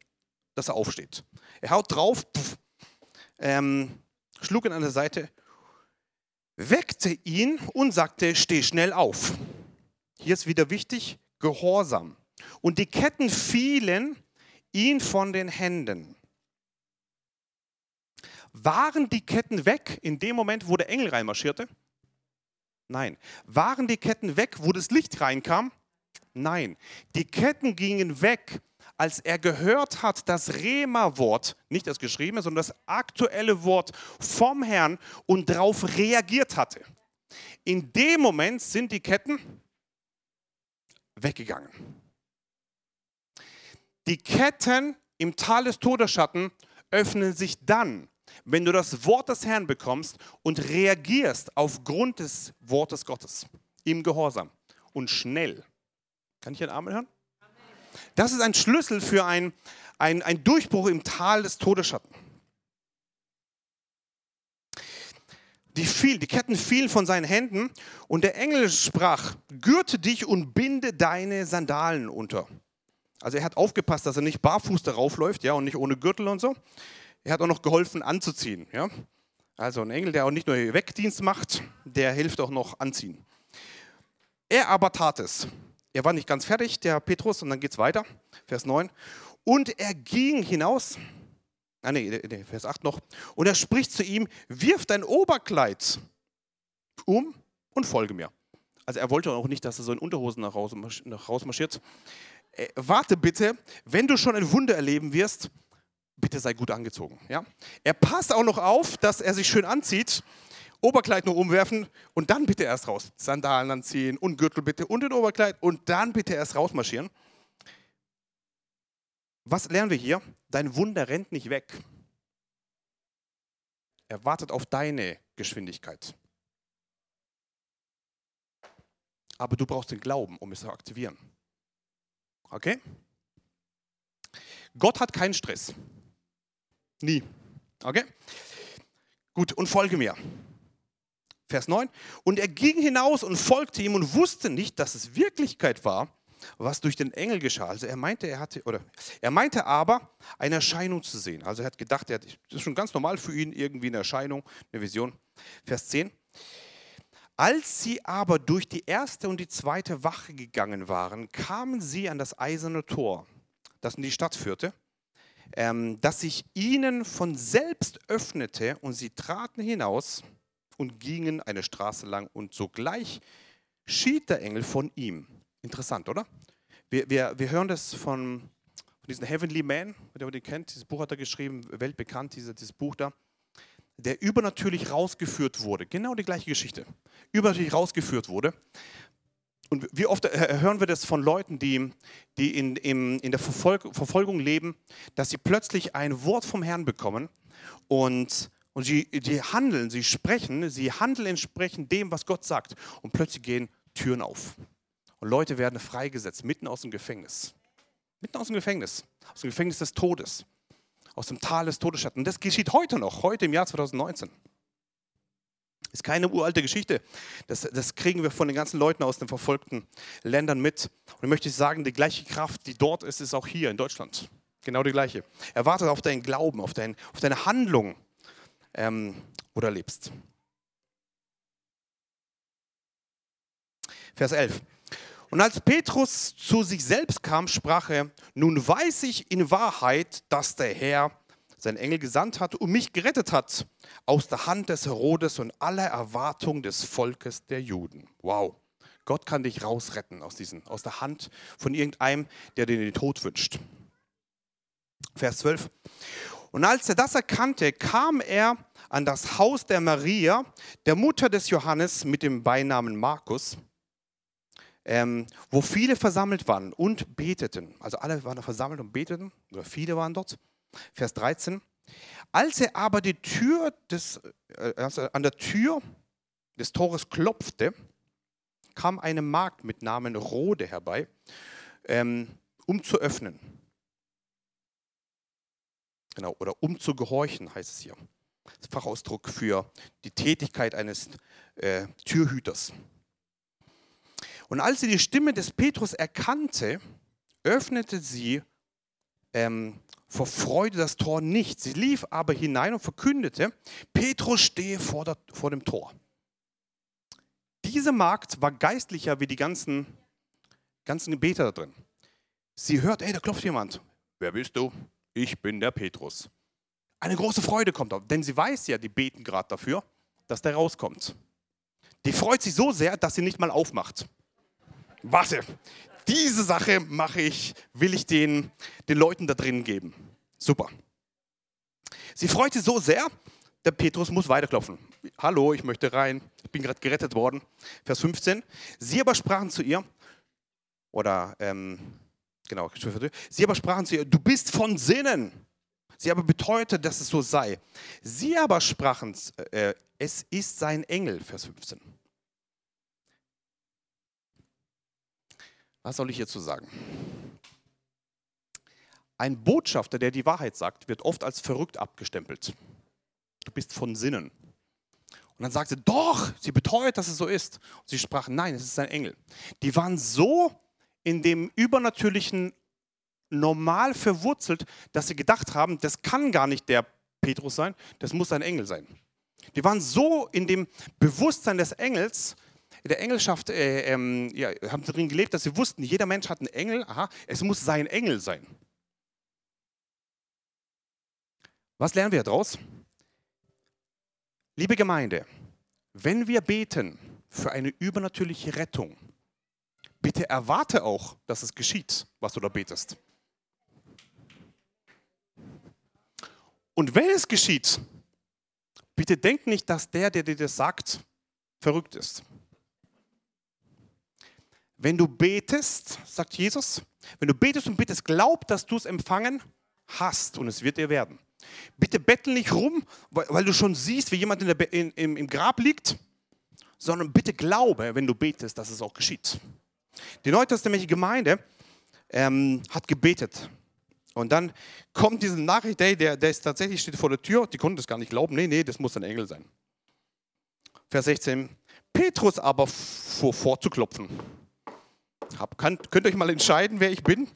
dass er aufsteht. Er haut drauf, pff, ähm, schlug ihn an der Seite, weckte ihn und sagte, steh schnell auf. Hier ist wieder wichtig, Gehorsam. Und die Ketten fielen ihn von den Händen. Waren die Ketten weg in dem Moment, wo der Engel reinmarschierte? Nein. Waren die Ketten weg, wo das Licht reinkam? Nein. Die Ketten gingen weg, als er gehört hat, das Rema-Wort, nicht das geschriebene, sondern das aktuelle Wort vom Herrn und darauf reagiert hatte. In dem Moment sind die Ketten weggegangen. Die Ketten im Tal des Todesschatten öffnen sich dann, wenn du das Wort des Herrn bekommst und reagierst aufgrund des Wortes Gottes im Gehorsam und schnell. Kann ich einen Amen hören? Das ist ein Schlüssel für einen ein Durchbruch im Tal des Todesschatten. Die, fiel, die Ketten fielen von seinen Händen und der Engel sprach, gürte dich und binde deine Sandalen unter. Also er hat aufgepasst, dass er nicht barfuß darauf läuft, ja, und nicht ohne Gürtel und so. Er hat auch noch geholfen anzuziehen, ja. Also ein Engel, der auch nicht nur Wegdienst macht, der hilft auch noch anziehen. Er aber tat es. Er war nicht ganz fertig, der Petrus, und dann geht es weiter, Vers 9. Und er ging hinaus, ah nee, nee, Vers 8 noch, und er spricht zu ihm, wirf dein Oberkleid um und folge mir. Also er wollte auch nicht, dass er so in Unterhosen nach Hause, nach Hause marschiert. Äh, warte bitte, wenn du schon ein Wunder erleben wirst, bitte sei gut angezogen. Ja? Er passt auch noch auf, dass er sich schön anzieht, Oberkleid nur umwerfen und dann bitte erst raus. Sandalen anziehen und Gürtel bitte und den Oberkleid und dann bitte erst rausmarschieren. Was lernen wir hier? Dein Wunder rennt nicht weg. Er wartet auf deine Geschwindigkeit. Aber du brauchst den Glauben, um es zu aktivieren. Okay? Gott hat keinen Stress. Nie. Okay? Gut, und folge mir. Vers 9. Und er ging hinaus und folgte ihm und wusste nicht, dass es Wirklichkeit war, was durch den Engel geschah. Also er meinte, er hatte, oder er meinte aber, eine Erscheinung zu sehen. Also er hat gedacht, er hat, das ist schon ganz normal für ihn, irgendwie eine Erscheinung, eine Vision. Vers 10. Als sie aber durch die erste und die zweite Wache gegangen waren, kamen sie an das eiserne Tor, das in die Stadt führte, ähm, das sich ihnen von selbst öffnete und sie traten hinaus und gingen eine Straße lang und sogleich schied der Engel von ihm. Interessant, oder? Wir, wir, wir hören das von, von diesem Heavenly Man, der den kennt, dieses Buch hat er geschrieben, weltbekannt, dieses, dieses Buch da der übernatürlich rausgeführt wurde. Genau die gleiche Geschichte. Übernatürlich rausgeführt wurde. und wie oft hören wir das von Leuten, die, die in, in, in der Verfolg Verfolgung leben, dass sie plötzlich ein Wort vom Herrn bekommen und, und sie, die handeln, sie sprechen, sie handeln entsprechend dem, was Gott sagt. Und plötzlich gehen Türen auf. Und Leute werden freigesetzt, mitten aus dem Gefängnis. Mitten aus dem Gefängnis, aus dem Gefängnis des Todes, aus dem Tal des Todesschatten. Und das geschieht heute noch, heute im Jahr 2019. Ist keine uralte Geschichte. Das, das, kriegen wir von den ganzen Leuten aus den verfolgten Ländern mit. Und ich möchte sagen, die gleiche Kraft, die dort ist, ist auch hier in Deutschland. Genau die gleiche. Erwarte auf deinen Glauben, auf, dein, auf deine Handlung, ähm, wo du lebst. Vers 11. Und als Petrus zu sich selbst kam, sprach er, nun weiß ich in Wahrheit, dass der Herr seinen Engel gesandt hat und mich gerettet hat aus der Hand des Herodes und aller Erwartung des Volkes der Juden. Wow. Gott kann dich rausretten aus, diesen, aus der Hand von irgendeinem, der dir den Tod wünscht. Vers 12. Und als er das erkannte, kam er an das Haus der Maria, der Mutter des Johannes mit dem Beinamen Markus, ähm, wo viele versammelt waren und beteten. Also alle waren versammelt und beteten, oder viele waren dort. Vers 13. Als er aber die Tür des, äh, also an der Tür des Tores klopfte, kam eine Magd mit Namen Rode herbei, ähm, um zu öffnen. Genau, oder um zu gehorchen, heißt es hier. Das Fachausdruck für die Tätigkeit eines äh, Türhüters. Und als sie die Stimme des Petrus erkannte, öffnete sie ähm, vor Freude das Tor nicht. Sie lief aber hinein und verkündete, Petrus stehe vor, der, vor dem Tor. Diese Magd war geistlicher wie die ganzen, ganzen Beter da drin. Sie hört, ey, da klopft jemand. Wer bist du? Ich bin der Petrus. Eine große Freude kommt auf, denn sie weiß ja, die beten gerade dafür, dass der rauskommt. Die freut sich so sehr, dass sie nicht mal aufmacht. Warte, diese Sache mache ich, will ich den, den Leuten da drinnen geben. Super. Sie freut sich so sehr, der Petrus muss weiterklopfen. Hallo, ich möchte rein. Ich bin gerade gerettet worden. Vers 15. Sie aber sprachen zu ihr, oder, ähm, genau, sie aber sprachen zu ihr, du bist von Sinnen. Sie aber beteuerte, dass es so sei. Sie aber sprachen, äh, es ist sein Engel, Vers 15. Was soll ich hierzu sagen? Ein Botschafter, der die Wahrheit sagt, wird oft als verrückt abgestempelt. Du bist von Sinnen. Und dann sagt sie, doch, sie beteuert, dass es so ist. Und sie sprach, nein, es ist ein Engel. Die waren so in dem Übernatürlichen normal verwurzelt, dass sie gedacht haben, das kann gar nicht der Petrus sein, das muss ein Engel sein. Die waren so in dem Bewusstsein des Engels, der Engelschaft äh, ähm, ja, haben drin gelebt, dass sie wussten, jeder Mensch hat einen Engel, aha, es muss sein Engel sein. Was lernen wir daraus? Liebe Gemeinde, wenn wir beten für eine übernatürliche Rettung, bitte erwarte auch, dass es geschieht, was du da betest. Und wenn es geschieht, bitte denk nicht, dass der, der dir das sagt, verrückt ist. Wenn du betest, sagt Jesus, wenn du betest und bittest, glaub, dass du es empfangen hast und es wird dir werden. Bitte bettel nicht rum, weil, weil du schon siehst, wie jemand in der, in, im, im Grab liegt, sondern bitte glaube, wenn du betest, dass es auch geschieht. Die neutestamentliche Gemeinde ähm, hat gebetet. Und dann kommt diese Nachricht, der, der, der ist tatsächlich steht vor der Tür, die konnten das gar nicht glauben. Nee, nee, das muss ein Engel sein. Vers 16. Petrus aber fuhr vor zu klopfen. Hab, könnt, könnt euch mal entscheiden, wer ich bin?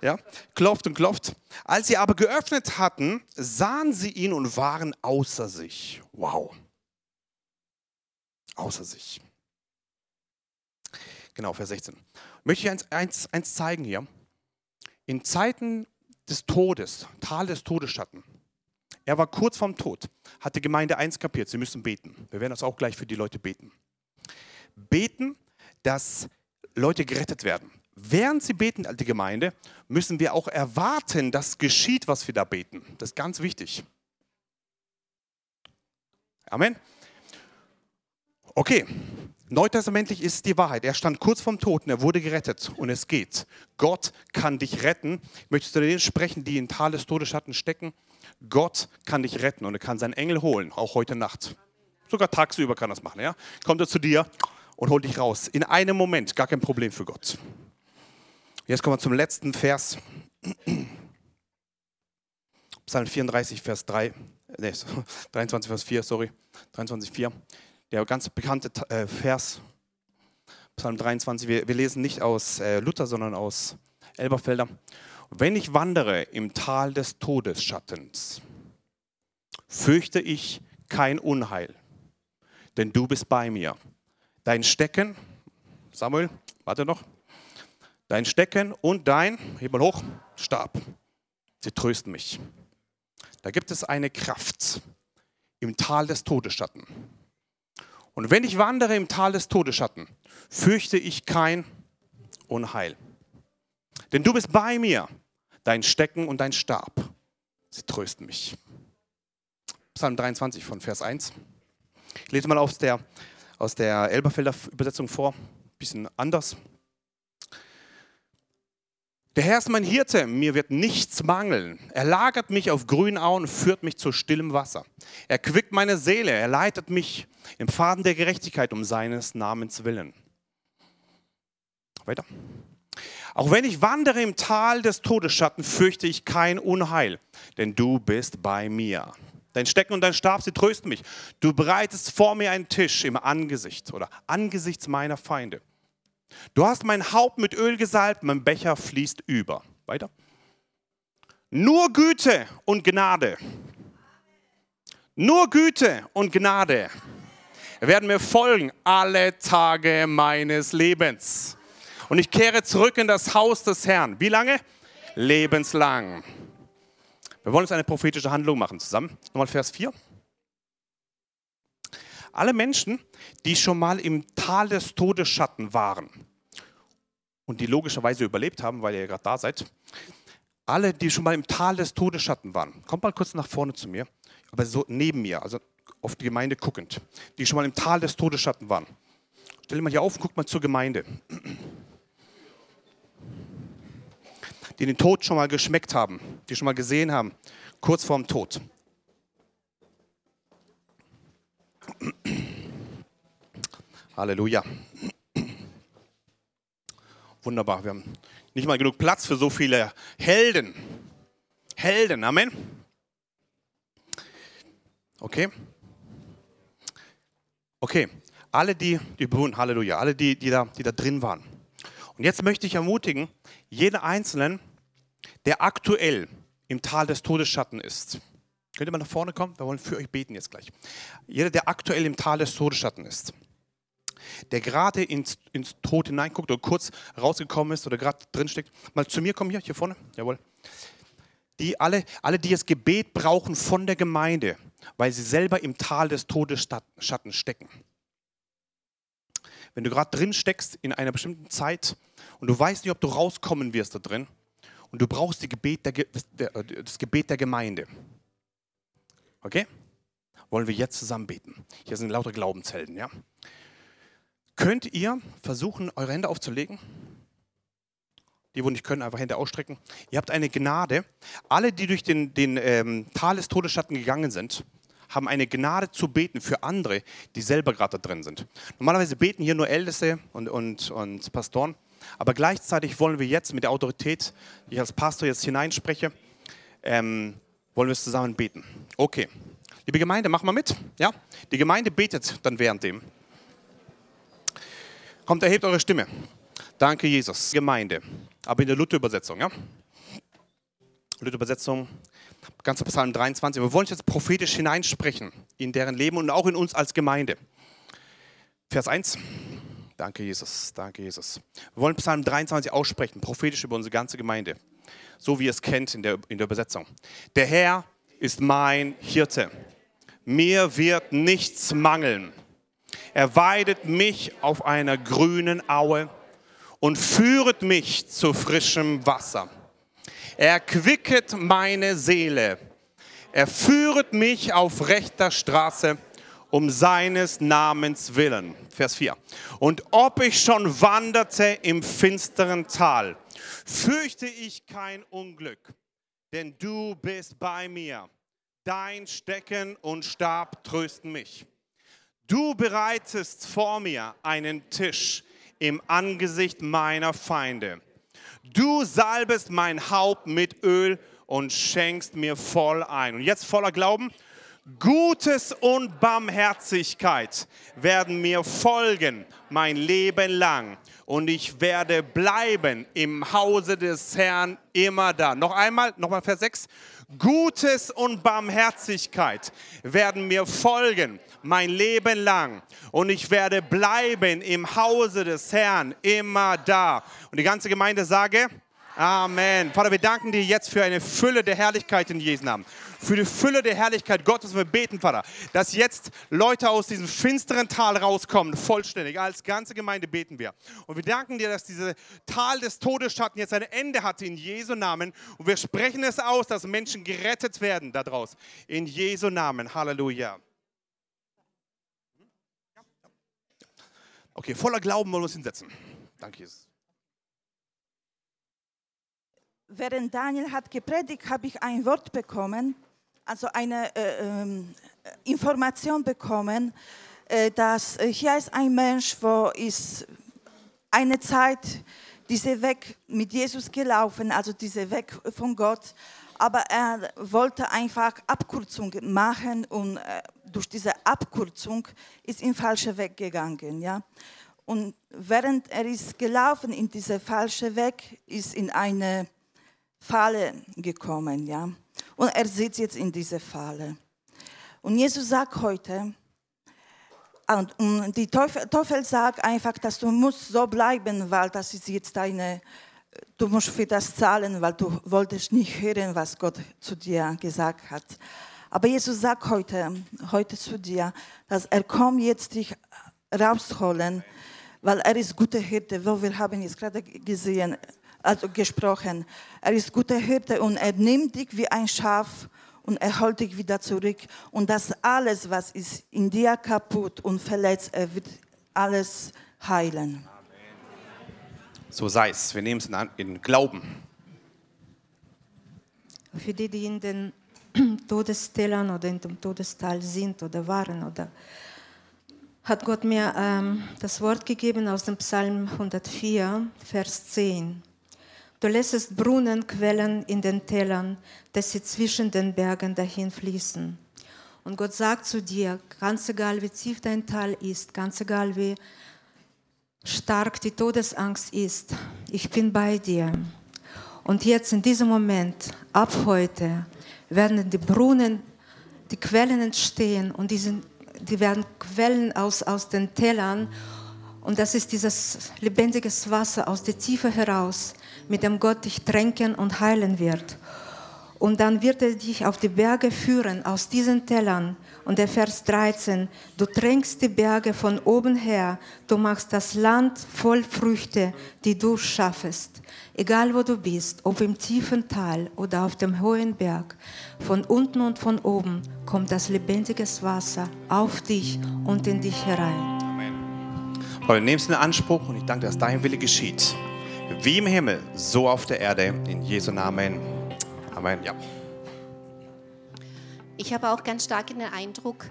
Ja, klopft und klopft. Als sie aber geöffnet hatten, sahen sie ihn und waren außer sich. Wow. Außer sich. Genau, Vers 16. Möchte ich eins, eins, eins zeigen hier. In Zeiten des Todes, Tal des Todesschatten, er war kurz vorm Tod, hat die Gemeinde eins kapiert, sie müssen beten. Wir werden das auch gleich für die Leute beten. Beten, dass Leute gerettet werden. Während sie beten, die Gemeinde, müssen wir auch erwarten, dass geschieht, was wir da beten. Das ist ganz wichtig. Amen. Okay, Neutestamentlich ist die Wahrheit. Er stand kurz vorm Toten, er wurde gerettet und es geht. Gott kann dich retten. Ich möchte zu denen sprechen, die in Tal des Todesschatten stecken. Gott kann dich retten und er kann seinen Engel holen, auch heute Nacht. Sogar tagsüber kann er das machen. Ja? Kommt er zu dir und holt dich raus. In einem Moment, gar kein Problem für Gott. Jetzt kommen wir zum letzten Vers. Psalm 34, Vers 3, nee, 23, Vers 4, sorry, 23, 4 der ganz bekannte äh, Vers, Psalm 23. Wir, wir lesen nicht aus äh, Luther, sondern aus Elberfelder. Wenn ich wandere im Tal des Todesschattens, fürchte ich kein Unheil, denn du bist bei mir. Dein Stecken, Samuel, warte noch, dein Stecken und dein, heb mal hoch, Stab, sie trösten mich. Da gibt es eine Kraft im Tal des Todesschatten. Und wenn ich wandere im Tal des Todesschatten, fürchte ich kein Unheil. Denn du bist bei mir, dein Stecken und dein Stab. Sie trösten mich. Psalm 23 von Vers 1. Ich lese mal aus der, aus der Elberfelder Übersetzung vor, ein bisschen anders. Der Herr ist mein Hirte, mir wird nichts mangeln. Er lagert mich auf grünen Auen führt mich zu stillem Wasser. Er quickt meine Seele, er leitet mich im Faden der Gerechtigkeit um seines Namens willen. Weiter. Auch wenn ich wandere im Tal des Todesschatten, fürchte ich kein Unheil, denn du bist bei mir. Dein Stecken und dein Stab, sie trösten mich. Du bereitest vor mir einen Tisch im Angesicht oder angesichts meiner Feinde. Du hast mein Haupt mit Öl gesalbt, mein Becher fließt über. Weiter. Nur Güte und Gnade. Nur Güte und Gnade werden mir folgen alle Tage meines Lebens. Und ich kehre zurück in das Haus des Herrn. Wie lange? Lebenslang. Wir wollen jetzt eine prophetische Handlung machen zusammen. Nochmal Vers 4. Alle Menschen, die schon mal im Tal des Todesschatten waren und die logischerweise überlebt haben, weil ihr ja gerade da seid, alle, die schon mal im Tal des Todesschatten waren, kommt mal kurz nach vorne zu mir, aber so neben mir, also auf die Gemeinde guckend, die schon mal im Tal des Todesschatten waren. Stell mal hier auf guck mal zur Gemeinde. Die den Tod schon mal geschmeckt haben, die schon mal gesehen haben, kurz vorm Tod. Halleluja. Wunderbar, wir haben nicht mal genug Platz für so viele Helden. Helden, Amen. Okay. Okay, alle die, die Halleluja, alle die, die da, die da drin waren. Und jetzt möchte ich ermutigen, jeden Einzelnen, der aktuell im Tal des Todesschatten ist. Könnt ihr mal nach vorne kommen? Wir wollen für euch beten jetzt gleich. Jeder, der aktuell im Tal des Todesschatten ist der gerade ins, ins Tod hineinguckt oder kurz rausgekommen ist oder gerade drinsteckt, mal zu mir kommen hier, hier vorne, jawohl. Die alle, alle, die das Gebet brauchen von der Gemeinde, weil sie selber im Tal des Todesschatten stecken. Wenn du gerade drin steckst in einer bestimmten Zeit und du weißt nicht, ob du rauskommen wirst da drin und du brauchst Gebet der, das, das Gebet der Gemeinde. Okay? Wollen wir jetzt zusammen beten. Hier sind lauter Glaubenshelden, ja? Könnt ihr versuchen, eure Hände aufzulegen? Die, wo nicht können, einfach Hände ausstrecken. Ihr habt eine Gnade. Alle, die durch den, den ähm, Tal des Todesschatten gegangen sind, haben eine Gnade zu beten für andere, die selber gerade da drin sind. Normalerweise beten hier nur Älteste und, und, und Pastoren, aber gleichzeitig wollen wir jetzt mit der Autorität, die ich als Pastor jetzt hineinspreche, ähm, wollen wir es zusammen beten. Okay. Liebe Gemeinde, mach mal mit. Ja? Die Gemeinde betet dann währenddem. Kommt, erhebt eure Stimme. Danke, Jesus. Gemeinde. Aber in der Luther-Übersetzung, ja? Luther-Übersetzung, ganzer Psalm 23. Wir wollen jetzt prophetisch hineinsprechen in deren Leben und auch in uns als Gemeinde. Vers 1. Danke, Jesus. Danke, Jesus. Wir wollen Psalm 23 aussprechen, prophetisch über unsere ganze Gemeinde. So wie ihr es kennt in der, in der Übersetzung. Der Herr ist mein Hirte. Mir wird nichts mangeln. Er weidet mich auf einer grünen Aue und führet mich zu frischem Wasser. Er quicket meine Seele. Er führet mich auf rechter Straße um seines Namens willen. Vers 4. Und ob ich schon wanderte im finsteren Tal, fürchte ich kein Unglück, denn du bist bei mir. Dein Stecken und Stab trösten mich. Du bereitest vor mir einen Tisch im Angesicht meiner Feinde. Du salbest mein Haupt mit Öl und schenkst mir voll ein. Und jetzt voller Glauben. Gutes und Barmherzigkeit werden mir folgen mein Leben lang und ich werde bleiben im Hause des Herrn immer da. Noch einmal, nochmal Vers 6. Gutes und Barmherzigkeit werden mir folgen mein Leben lang und ich werde bleiben im Hause des Herrn immer da. Und die ganze Gemeinde sage, Amen. Vater, wir danken dir jetzt für eine Fülle der Herrlichkeit in Jesu Namen. Für die Fülle der Herrlichkeit Gottes. Wir beten, Vater, dass jetzt Leute aus diesem finsteren Tal rauskommen, vollständig. Als ganze Gemeinde beten wir. Und wir danken dir, dass dieses Tal des Todesschatten jetzt ein Ende hat in Jesu Namen. Und wir sprechen es aus, dass Menschen gerettet werden daraus. In Jesu Namen. Halleluja. Okay, voller Glauben wollen wir uns hinsetzen. Danke, Jesus. Während Daniel hat gepredigt, habe ich ein Wort bekommen, also eine äh, äh, Information bekommen, äh, dass äh, hier ist ein Mensch, wo ist eine Zeit diese Weg mit Jesus gelaufen, also diese Weg von Gott, aber er wollte einfach Abkürzung machen und äh, durch diese Abkürzung ist in falsche Weg gegangen, ja. Und während er ist gelaufen in diese falsche Weg, ist in eine Falle gekommen, ja. Und er sitzt jetzt in dieser Falle. Und Jesus sagt heute, und die Teufel, Teufel sagt einfach, dass du musst so bleiben, weil das ist jetzt deine, du musst für das zahlen, weil du wolltest nicht hören, was Gott zu dir gesagt hat. Aber Jesus sagt heute, heute zu dir, dass er kommt jetzt dich rausholen, weil er ist guter Hirte. Wo wir haben jetzt gerade gesehen, also gesprochen. Er ist guter Hirte und er nimmt dich wie ein Schaf und er holt dich wieder zurück. Und das alles, was ist in dir kaputt und verletzt, er wird alles heilen. So sei es. Wir nehmen es in Glauben. Für die, die in den Todestälern oder in dem Todestal sind oder waren oder hat Gott mir ähm, das Wort gegeben aus dem Psalm 104, Vers 10. Du lässest Brunnen quellen in den Tälern, dass sie zwischen den Bergen dahin fließen. Und Gott sagt zu dir, ganz egal wie tief dein Tal ist, ganz egal wie stark die Todesangst ist, ich bin bei dir. Und jetzt in diesem Moment, ab heute, werden die Brunnen, die Quellen entstehen und die, sind, die werden Quellen aus, aus den Tälern. Und das ist dieses lebendiges Wasser aus der Tiefe heraus mit dem Gott dich tränken und heilen wird. Und dann wird er dich auf die Berge führen, aus diesen Tellern. Und der Vers 13, du tränkst die Berge von oben her, du machst das Land voll Früchte, die du schaffest. Egal wo du bist, ob im tiefen Tal oder auf dem hohen Berg, von unten und von oben kommt das lebendige Wasser auf dich und in dich herein. Amen. Paul, nimm es in Anspruch und ich danke, dass dein Wille geschieht wie im Himmel, so auf der Erde. In Jesu Namen. Amen. Ja. Ich habe auch ganz stark den Eindruck,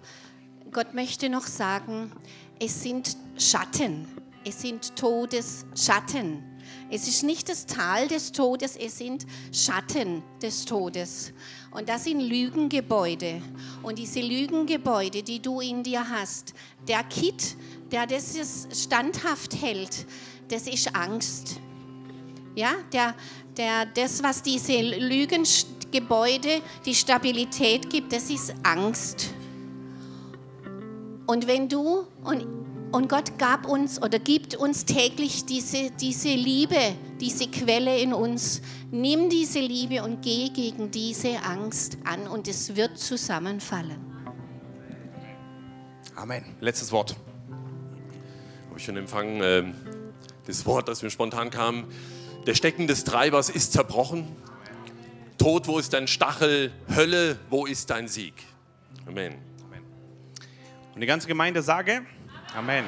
Gott möchte noch sagen, es sind Schatten, es sind Todesschatten. Es ist nicht das Tal des Todes, es sind Schatten des Todes. Und das sind Lügengebäude. Und diese Lügengebäude, die du in dir hast, der Kit, der das standhaft hält, das ist Angst. Ja, der, der, das, was diese Lügengebäude, die Stabilität gibt, das ist Angst. Und wenn du, und, und Gott gab uns oder gibt uns täglich diese, diese Liebe, diese Quelle in uns, nimm diese Liebe und geh gegen diese Angst an und es wird zusammenfallen. Amen. Letztes Wort. Habe ich schon empfangen, äh, das Wort, das mir spontan kam. Der Stecken des Treibers ist zerbrochen. Tod, wo ist dein Stachel? Hölle, wo ist dein Sieg? Amen. Und die ganze Gemeinde sage Amen.